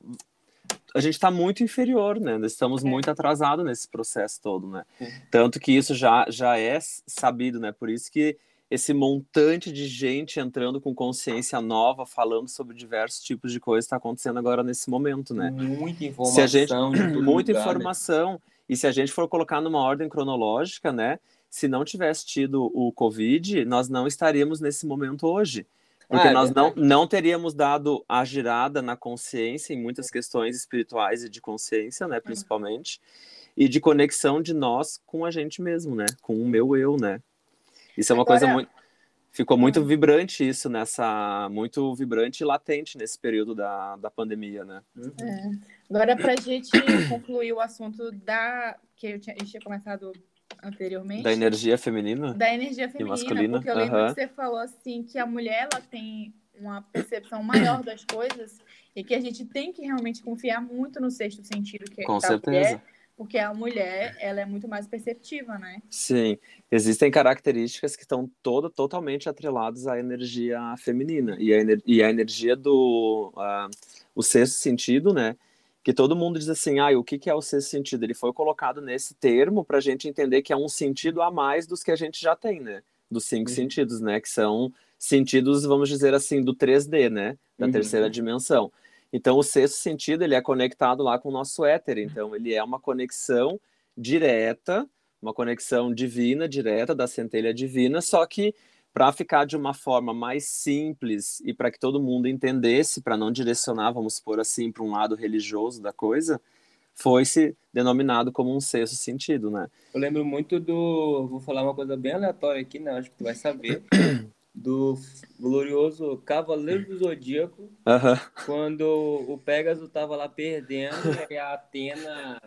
A gente está muito inferior, né? Nós Estamos É. muito atrasados nesse processo todo, né? Tanto que isso já, já é sabido, né? Por isso que esse montante de gente entrando com consciência nova, falando sobre diversos tipos de coisas, está acontecendo agora nesse momento, né? Muita informação. se a gente muita lugar, né? informação e se a gente for colocar numa ordem cronológica, né? Se não tivesse tido o Covid, nós não estaríamos nesse momento hoje. Porque Ah, é nós não, verdade. não teríamos dado a girada na consciência em muitas questões espirituais e de consciência, né, principalmente, e de conexão de nós com a gente mesmo, né, com o meu eu, né. Isso é uma Agora- coisa muito ficou muito vibrante isso nessa muito vibrante e latente nesse período da, da pandemia, né. Agora, para a gente concluir o assunto da que eu tinha, gente tinha começado anteriormente. Da energia feminina. da energia feminina, masculina, porque eu lembro aham. que você falou assim que a mulher ela tem uma percepção maior das coisas e que a gente tem que realmente confiar muito no sexto sentido que Com da certeza. mulher, porque a mulher ela é muito mais perceptiva, né? Sim, existem características que estão toda, totalmente atreladas à energia feminina e a, ener- e a energia do ah, o sexto sentido, né? Que todo mundo diz assim, ah, o que, que é o sexto sentido? Ele foi colocado nesse termo para a gente entender que é um sentido a mais dos que a gente já tem, né? Dos cinco Uhum. sentidos, né? Que são sentidos, vamos dizer assim, do 3D, né? Da Uhum. terceira dimensão. Então, o sexto sentido, ele é conectado lá com o nosso éter. Então, ele é uma conexão direta, uma conexão divina, direta, da centelha divina, só que para ficar de uma forma mais simples e para que todo mundo entendesse, para não direcionar, vamos supor assim, para um lado religioso da coisa, foi se denominado como um sexto sentido, né? Eu lembro muito do. Vou falar uma coisa bem aleatória aqui, né? Acho que tu vai saber. Do glorioso Cavaleiro do Zodíaco, quando o Pégaso tava lá perdendo, e a Atena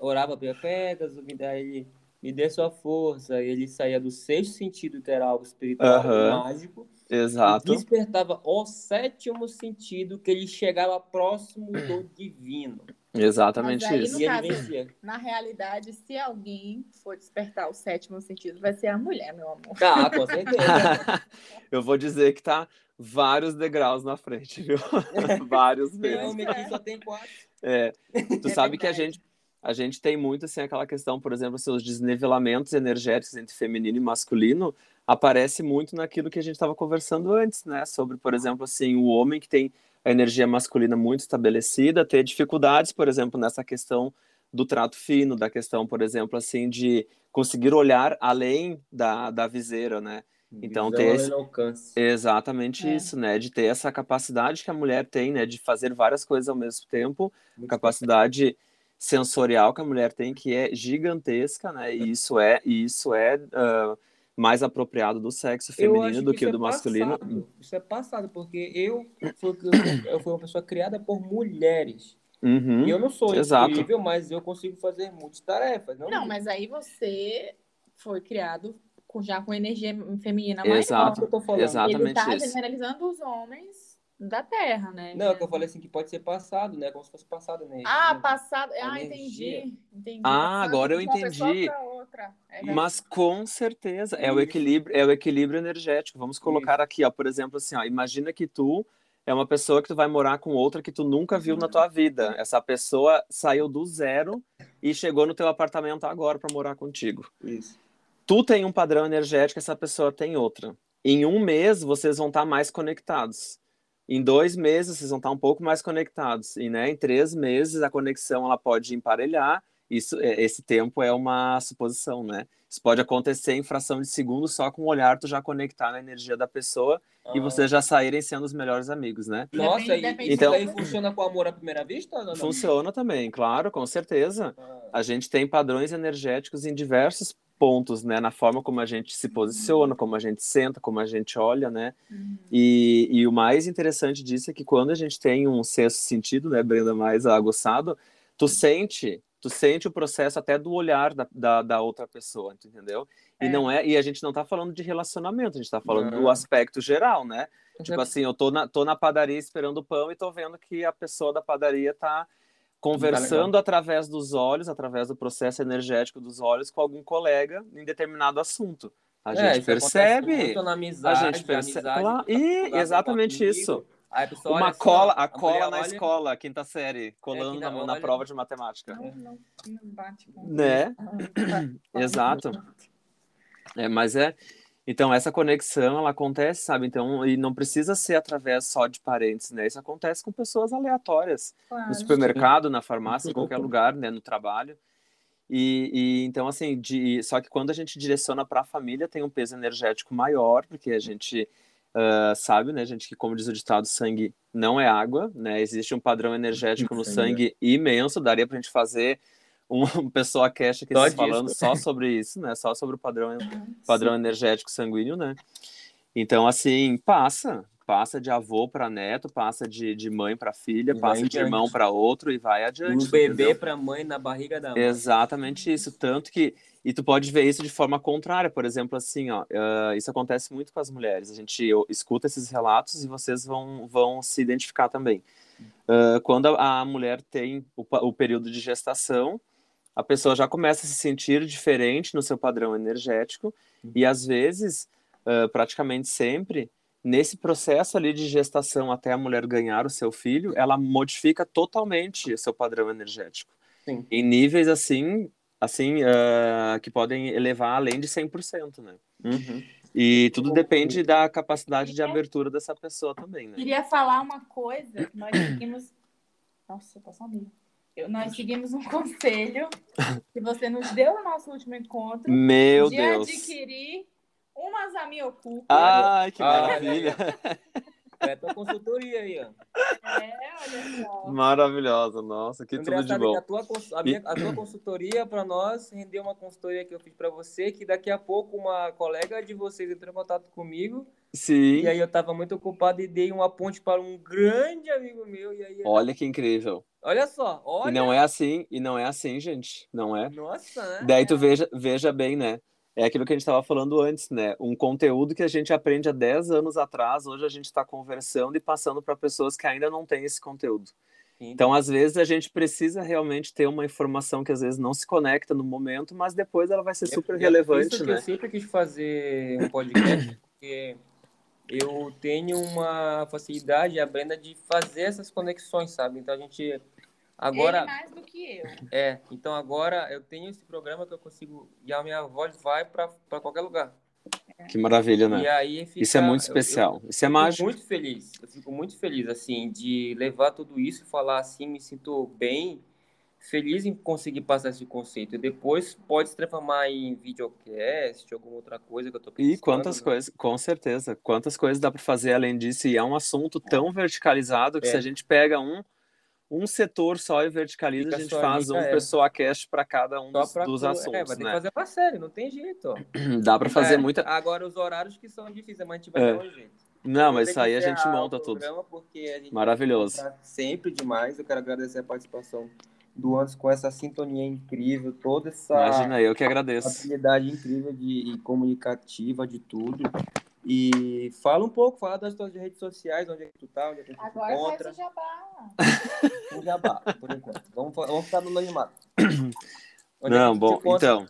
orava para Pégaso, me dá aí, me dê sua força. E ele saía do sexto sentido, que era algo espiritual Aham. mágico, Exato. despertava o sétimo sentido, que ele chegava próximo do divino. Exatamente aí, isso. Caso-. Na realidade, se alguém for despertar o sétimo sentido, vai ser a mulher, meu amor. Tá, com certeza. Eu vou dizer que tá vários degraus na frente, viu? vários mesmo. homem aqui só tem quatro. É, tu sabe que a gente a gente tem muito assim aquela questão, por exemplo, assim, os desnivelamentos energéticos entre feminino e masculino aparece muito naquilo que a gente estava conversando antes, né? Sobre, por exemplo, assim, o homem que tem a energia masculina muito estabelecida ter dificuldades, por exemplo, nessa questão do trato fino, da questão, por exemplo, assim, de conseguir olhar além da, da viseira, né? Então, Visão ter além esse- do alcance. Exatamente É. isso, né? De ter essa capacidade que a mulher tem, né? De fazer várias coisas ao mesmo tempo, Muito capacidade sensorial que a mulher tem que é gigantesca, né? E isso é, e isso é ah, mais apropriado do sexo feminino do que que isso do é masculino. passado. Isso é passado, porque eu fui, eu fui uma pessoa criada por mulheres. Uhum. E eu não sou Exato. incrível, mas eu consigo fazer muitas tarefas. Não, Não, mas aí você foi criado com- já com energia feminina é Exato. isso que eu tô falando. Exato. maior. Ele tá Exatamente isso. generalizando os homens da Terra, né? Não, é que eu falei assim que pode ser passado, né? Como se fosse passado, né? Ah, passado. Ah, Energia. entendi. entendi. Ah, Passado agora eu entendi. É Mas com certeza é o Isso. equilíbrio, é o equilíbrio energético. Vamos colocar aqui, ó, por exemplo, assim, ó, imagina que tu é uma pessoa que tu vai morar com outra que tu nunca viu na tua vida. Essa pessoa saiu do zero e chegou no teu apartamento agora para morar contigo. Isso. Tu tem um padrão energético, essa pessoa tem outra. Em um mês, vocês vão estar tá mais conectados. Em dois meses, vocês vão estar um pouco mais conectados. E né, em três meses, a conexão ela pode emparelhar. Isso, é, esse tempo é uma suposição, né? Isso pode acontecer em fração de segundo, só com o olhar tu já conectar na energia da pessoa ah. e vocês já saírem sendo os melhores amigos, né? Nossa, depende, depende então aí funciona com amor à primeira vista? Não, não? Funciona também, claro, com certeza. Ah. A gente tem padrões energéticos em diversos pontos, né? Na forma como a gente se posiciona, como a gente senta, como a gente olha, né? Uhum. E, e o mais interessante disso é que quando a gente tem um sexto sentido, né, Brenda, mais aguçado, tu sente tu sente o processo até do olhar da, da, da outra pessoa, entendeu? E é. não é, e a gente não tá falando de relacionamento, a gente tá falando não. do aspecto geral, né? Tipo assim, eu tô na, tô na padaria esperando pão e tô vendo que a pessoa da padaria tá conversando tá através dos olhos, através do processo energético dos olhos com algum colega em determinado assunto. A é, gente percebe. Amizade, a gente percebe. Amizade, e exatamente isso. Uma assim, cola, a, a cola na olha... escola, quinta série, colando é, na, na prova de matemática. Não, não, não bate com Né? Exato. É, mas é. Então, essa conexão, ela acontece, sabe? Então, e não precisa ser através só de parentes, né? Isso acontece com pessoas aleatórias. Claro, no supermercado, sim. na farmácia, em qualquer lugar, né? No trabalho. E, e, então, assim, de, só que quando a gente direciona para a família, tem um peso energético maior, porque a gente uh, sabe, né, gente, que como diz o ditado, sangue não é água, né? Existe um padrão energético no sangue imenso, daria para a gente fazer um, um pessoa cash aqui só falando só sobre isso, né? Só sobre o padrão, padrão energético sanguíneo, né? Então, assim, passa, passa de avô para neto, passa de, de mãe para filha, passa de irmão para outro e vai adiante. Do bebê para mãe na barriga da mãe. Exatamente isso. Tanto que. E tu pode ver isso de forma contrária, por exemplo, assim, ó, uh, isso acontece muito com as mulheres. A gente escuta esses relatos e vocês vão, vão se identificar também. Uh, quando a, a, mulher tem o, o período de gestação, a pessoa já começa a se sentir diferente no seu padrão energético uhum. e às vezes, uh, praticamente sempre, nesse processo ali de gestação até a mulher ganhar o seu filho, ela modifica totalmente o seu padrão energético. Sim. Em níveis assim, assim uh, que podem elevar além de 100%, né? Uhum. E tudo depende da capacidade de abertura dessa pessoa também, né? Queria falar uma coisa, nós seguimos... Nossa, eu só nós seguimos um conselho que você nos deu no nosso último encontro. Meu de Deus. adquirir uma zamioculpa. Ai, que maravilha. É tua consultoria aí, ó. É, olha só. Maravilhosa, nossa, que tudo de bom. A tua, a, minha, a tua consultoria para nós rendeu uma consultoria que eu fiz para você, que daqui a pouco uma colega de vocês entrou em contato comigo. Sim. E aí eu estava muito ocupado e dei uma ponte para um grande amigo meu. E aí, olha que incrível. Olha só, olha. E não é assim, e não é assim, gente. Não é. Nossa, né? Daí tu veja, veja bem, né? É aquilo que a gente estava falando antes, né? Um conteúdo que a gente aprende há 10 anos atrás, hoje a gente está conversando e passando para pessoas que ainda não têm esse conteúdo. Sim. Então, às vezes, a gente precisa realmente ter uma informação que às vezes não se conecta no momento, mas depois ela vai ser super é, relevante, isso né? eu sempre quis fazer um podcast, porque eu tenho uma facilidade, a Brenda, de fazer essas conexões, sabe? Então, a gente Agora, Ele mais do que eu. É, então agora eu tenho esse programa que eu consigo. E a minha voz vai para qualquer lugar. Que maravilha, né? E aí fica, isso é muito especial. Eu, eu isso é mágico. muito feliz. Eu fico muito feliz, assim, de levar tudo isso e falar assim, me sinto bem, feliz em conseguir passar esse conceito. E depois pode se transformar em videocast, alguma outra coisa que eu tô pensando. E quantas né? coisas, com certeza. Quantas coisas dá para fazer além disso? E é um assunto tão verticalizado que é. se a gente pega um um setor só e verticaliza, Fica a gente faz um é. pessoa cast para cada um dos, dos é, assuntos. É, vai ter né? que fazer pra série, não tem jeito. Ó. Dá para fazer é, muita. Agora, os horários que são difíceis, mas a gente vai é. dar um jeito. Não, mas isso aí a gente monta tudo. Maravilhoso. Sempre demais. Eu quero agradecer a participação do Anderson com essa sintonia incrível, toda essa. Imagina, eu que agradeço. Habilidade incrível de, e comunicativa de tudo. E fala um pouco, fala das tuas redes sociais, onde é que tu tá, onde é que tu Agora encontra. Agora faz o jabá. o jabá, por enquanto. Vamos, vamos ficar no anonimato. Não, é bom, então,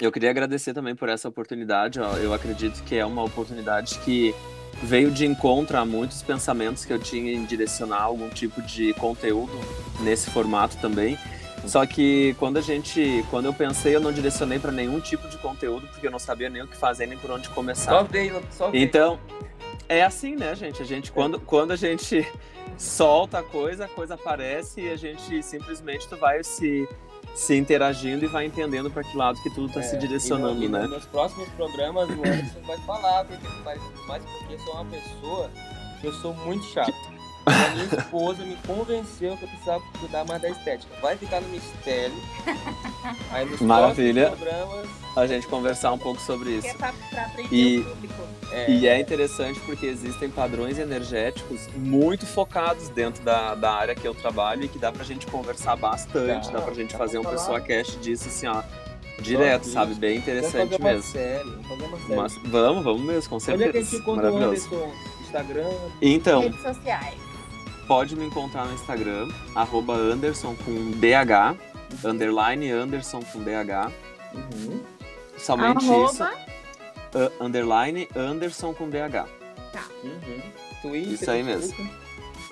eu queria agradecer também por essa oportunidade. Ó. Eu acredito que é uma oportunidade que veio de encontro a muitos pensamentos que eu tinha em direcionar algum tipo de conteúdo nesse formato também. Só que quando a gente, quando eu pensei, eu não direcionei para nenhum tipo de conteúdo porque eu não sabia nem o que fazer nem por onde começar. Só veio, só veio. Então, é assim, né, gente? A gente quando, quando a gente solta a coisa, a coisa aparece e a gente simplesmente tu vai se se interagindo e vai entendendo para que lado que tudo está é, se direcionando, e no, né? Nos próximos programas o Anderson vai falar o que ele faz, mais porque eu sou uma pessoa que eu sou muito chato. A minha esposa me convenceu que eu precisava cuidar mais da estética. Vai ficar no mistério. Aí nos Maravilha. programas. A gente conversar um pouco sobre isso. Pra, pra e, é, e é interessante porque existem padrões energéticos muito focados dentro da, da área que eu trabalho e que dá pra gente conversar bastante, dá, dá pra gente dá fazer pra um pessoa cast disso assim, ó. Direto, sabe? Bem interessante mesmo. Sério, Mas, vamos, vamos mesmo, com certeza. Onde é que a gente encontra o Anderson? Instagram? Então. Redes sociais pode me encontrar no Instagram, arroba Anderson com DH, underline Anderson com DH. Uhum. Somente arroba... isso. Uh, underline Anderson com DH. Tá. Uhum. Twitter, isso aí Facebook. mesmo.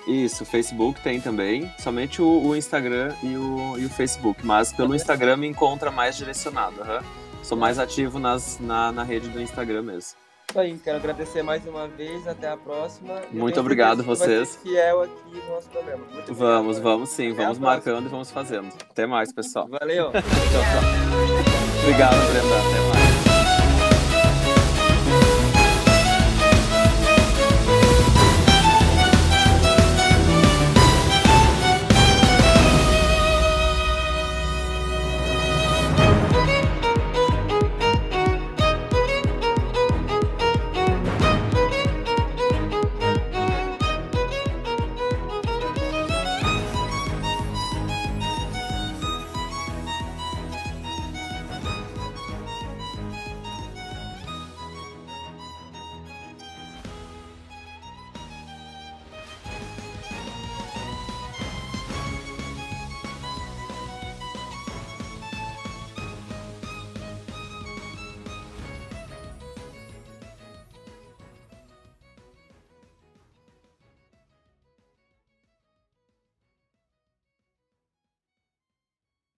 Isso, Facebook tem também. Somente o, o Instagram e o, e o, Facebook. Mas pelo Instagram me encontra mais direcionado. Uhum. Sou mais ativo nas, na, na rede do Instagram mesmo. Isso aí, quero agradecer mais uma vez, até a próxima. Muito obrigado vocês. fiel aqui no nosso programa. Muito vamos, vamos sim, até vamos marcando e vamos fazendo. Até mais, pessoal. Valeu. tchau, tchau. Obrigado, Brenda. Até mais.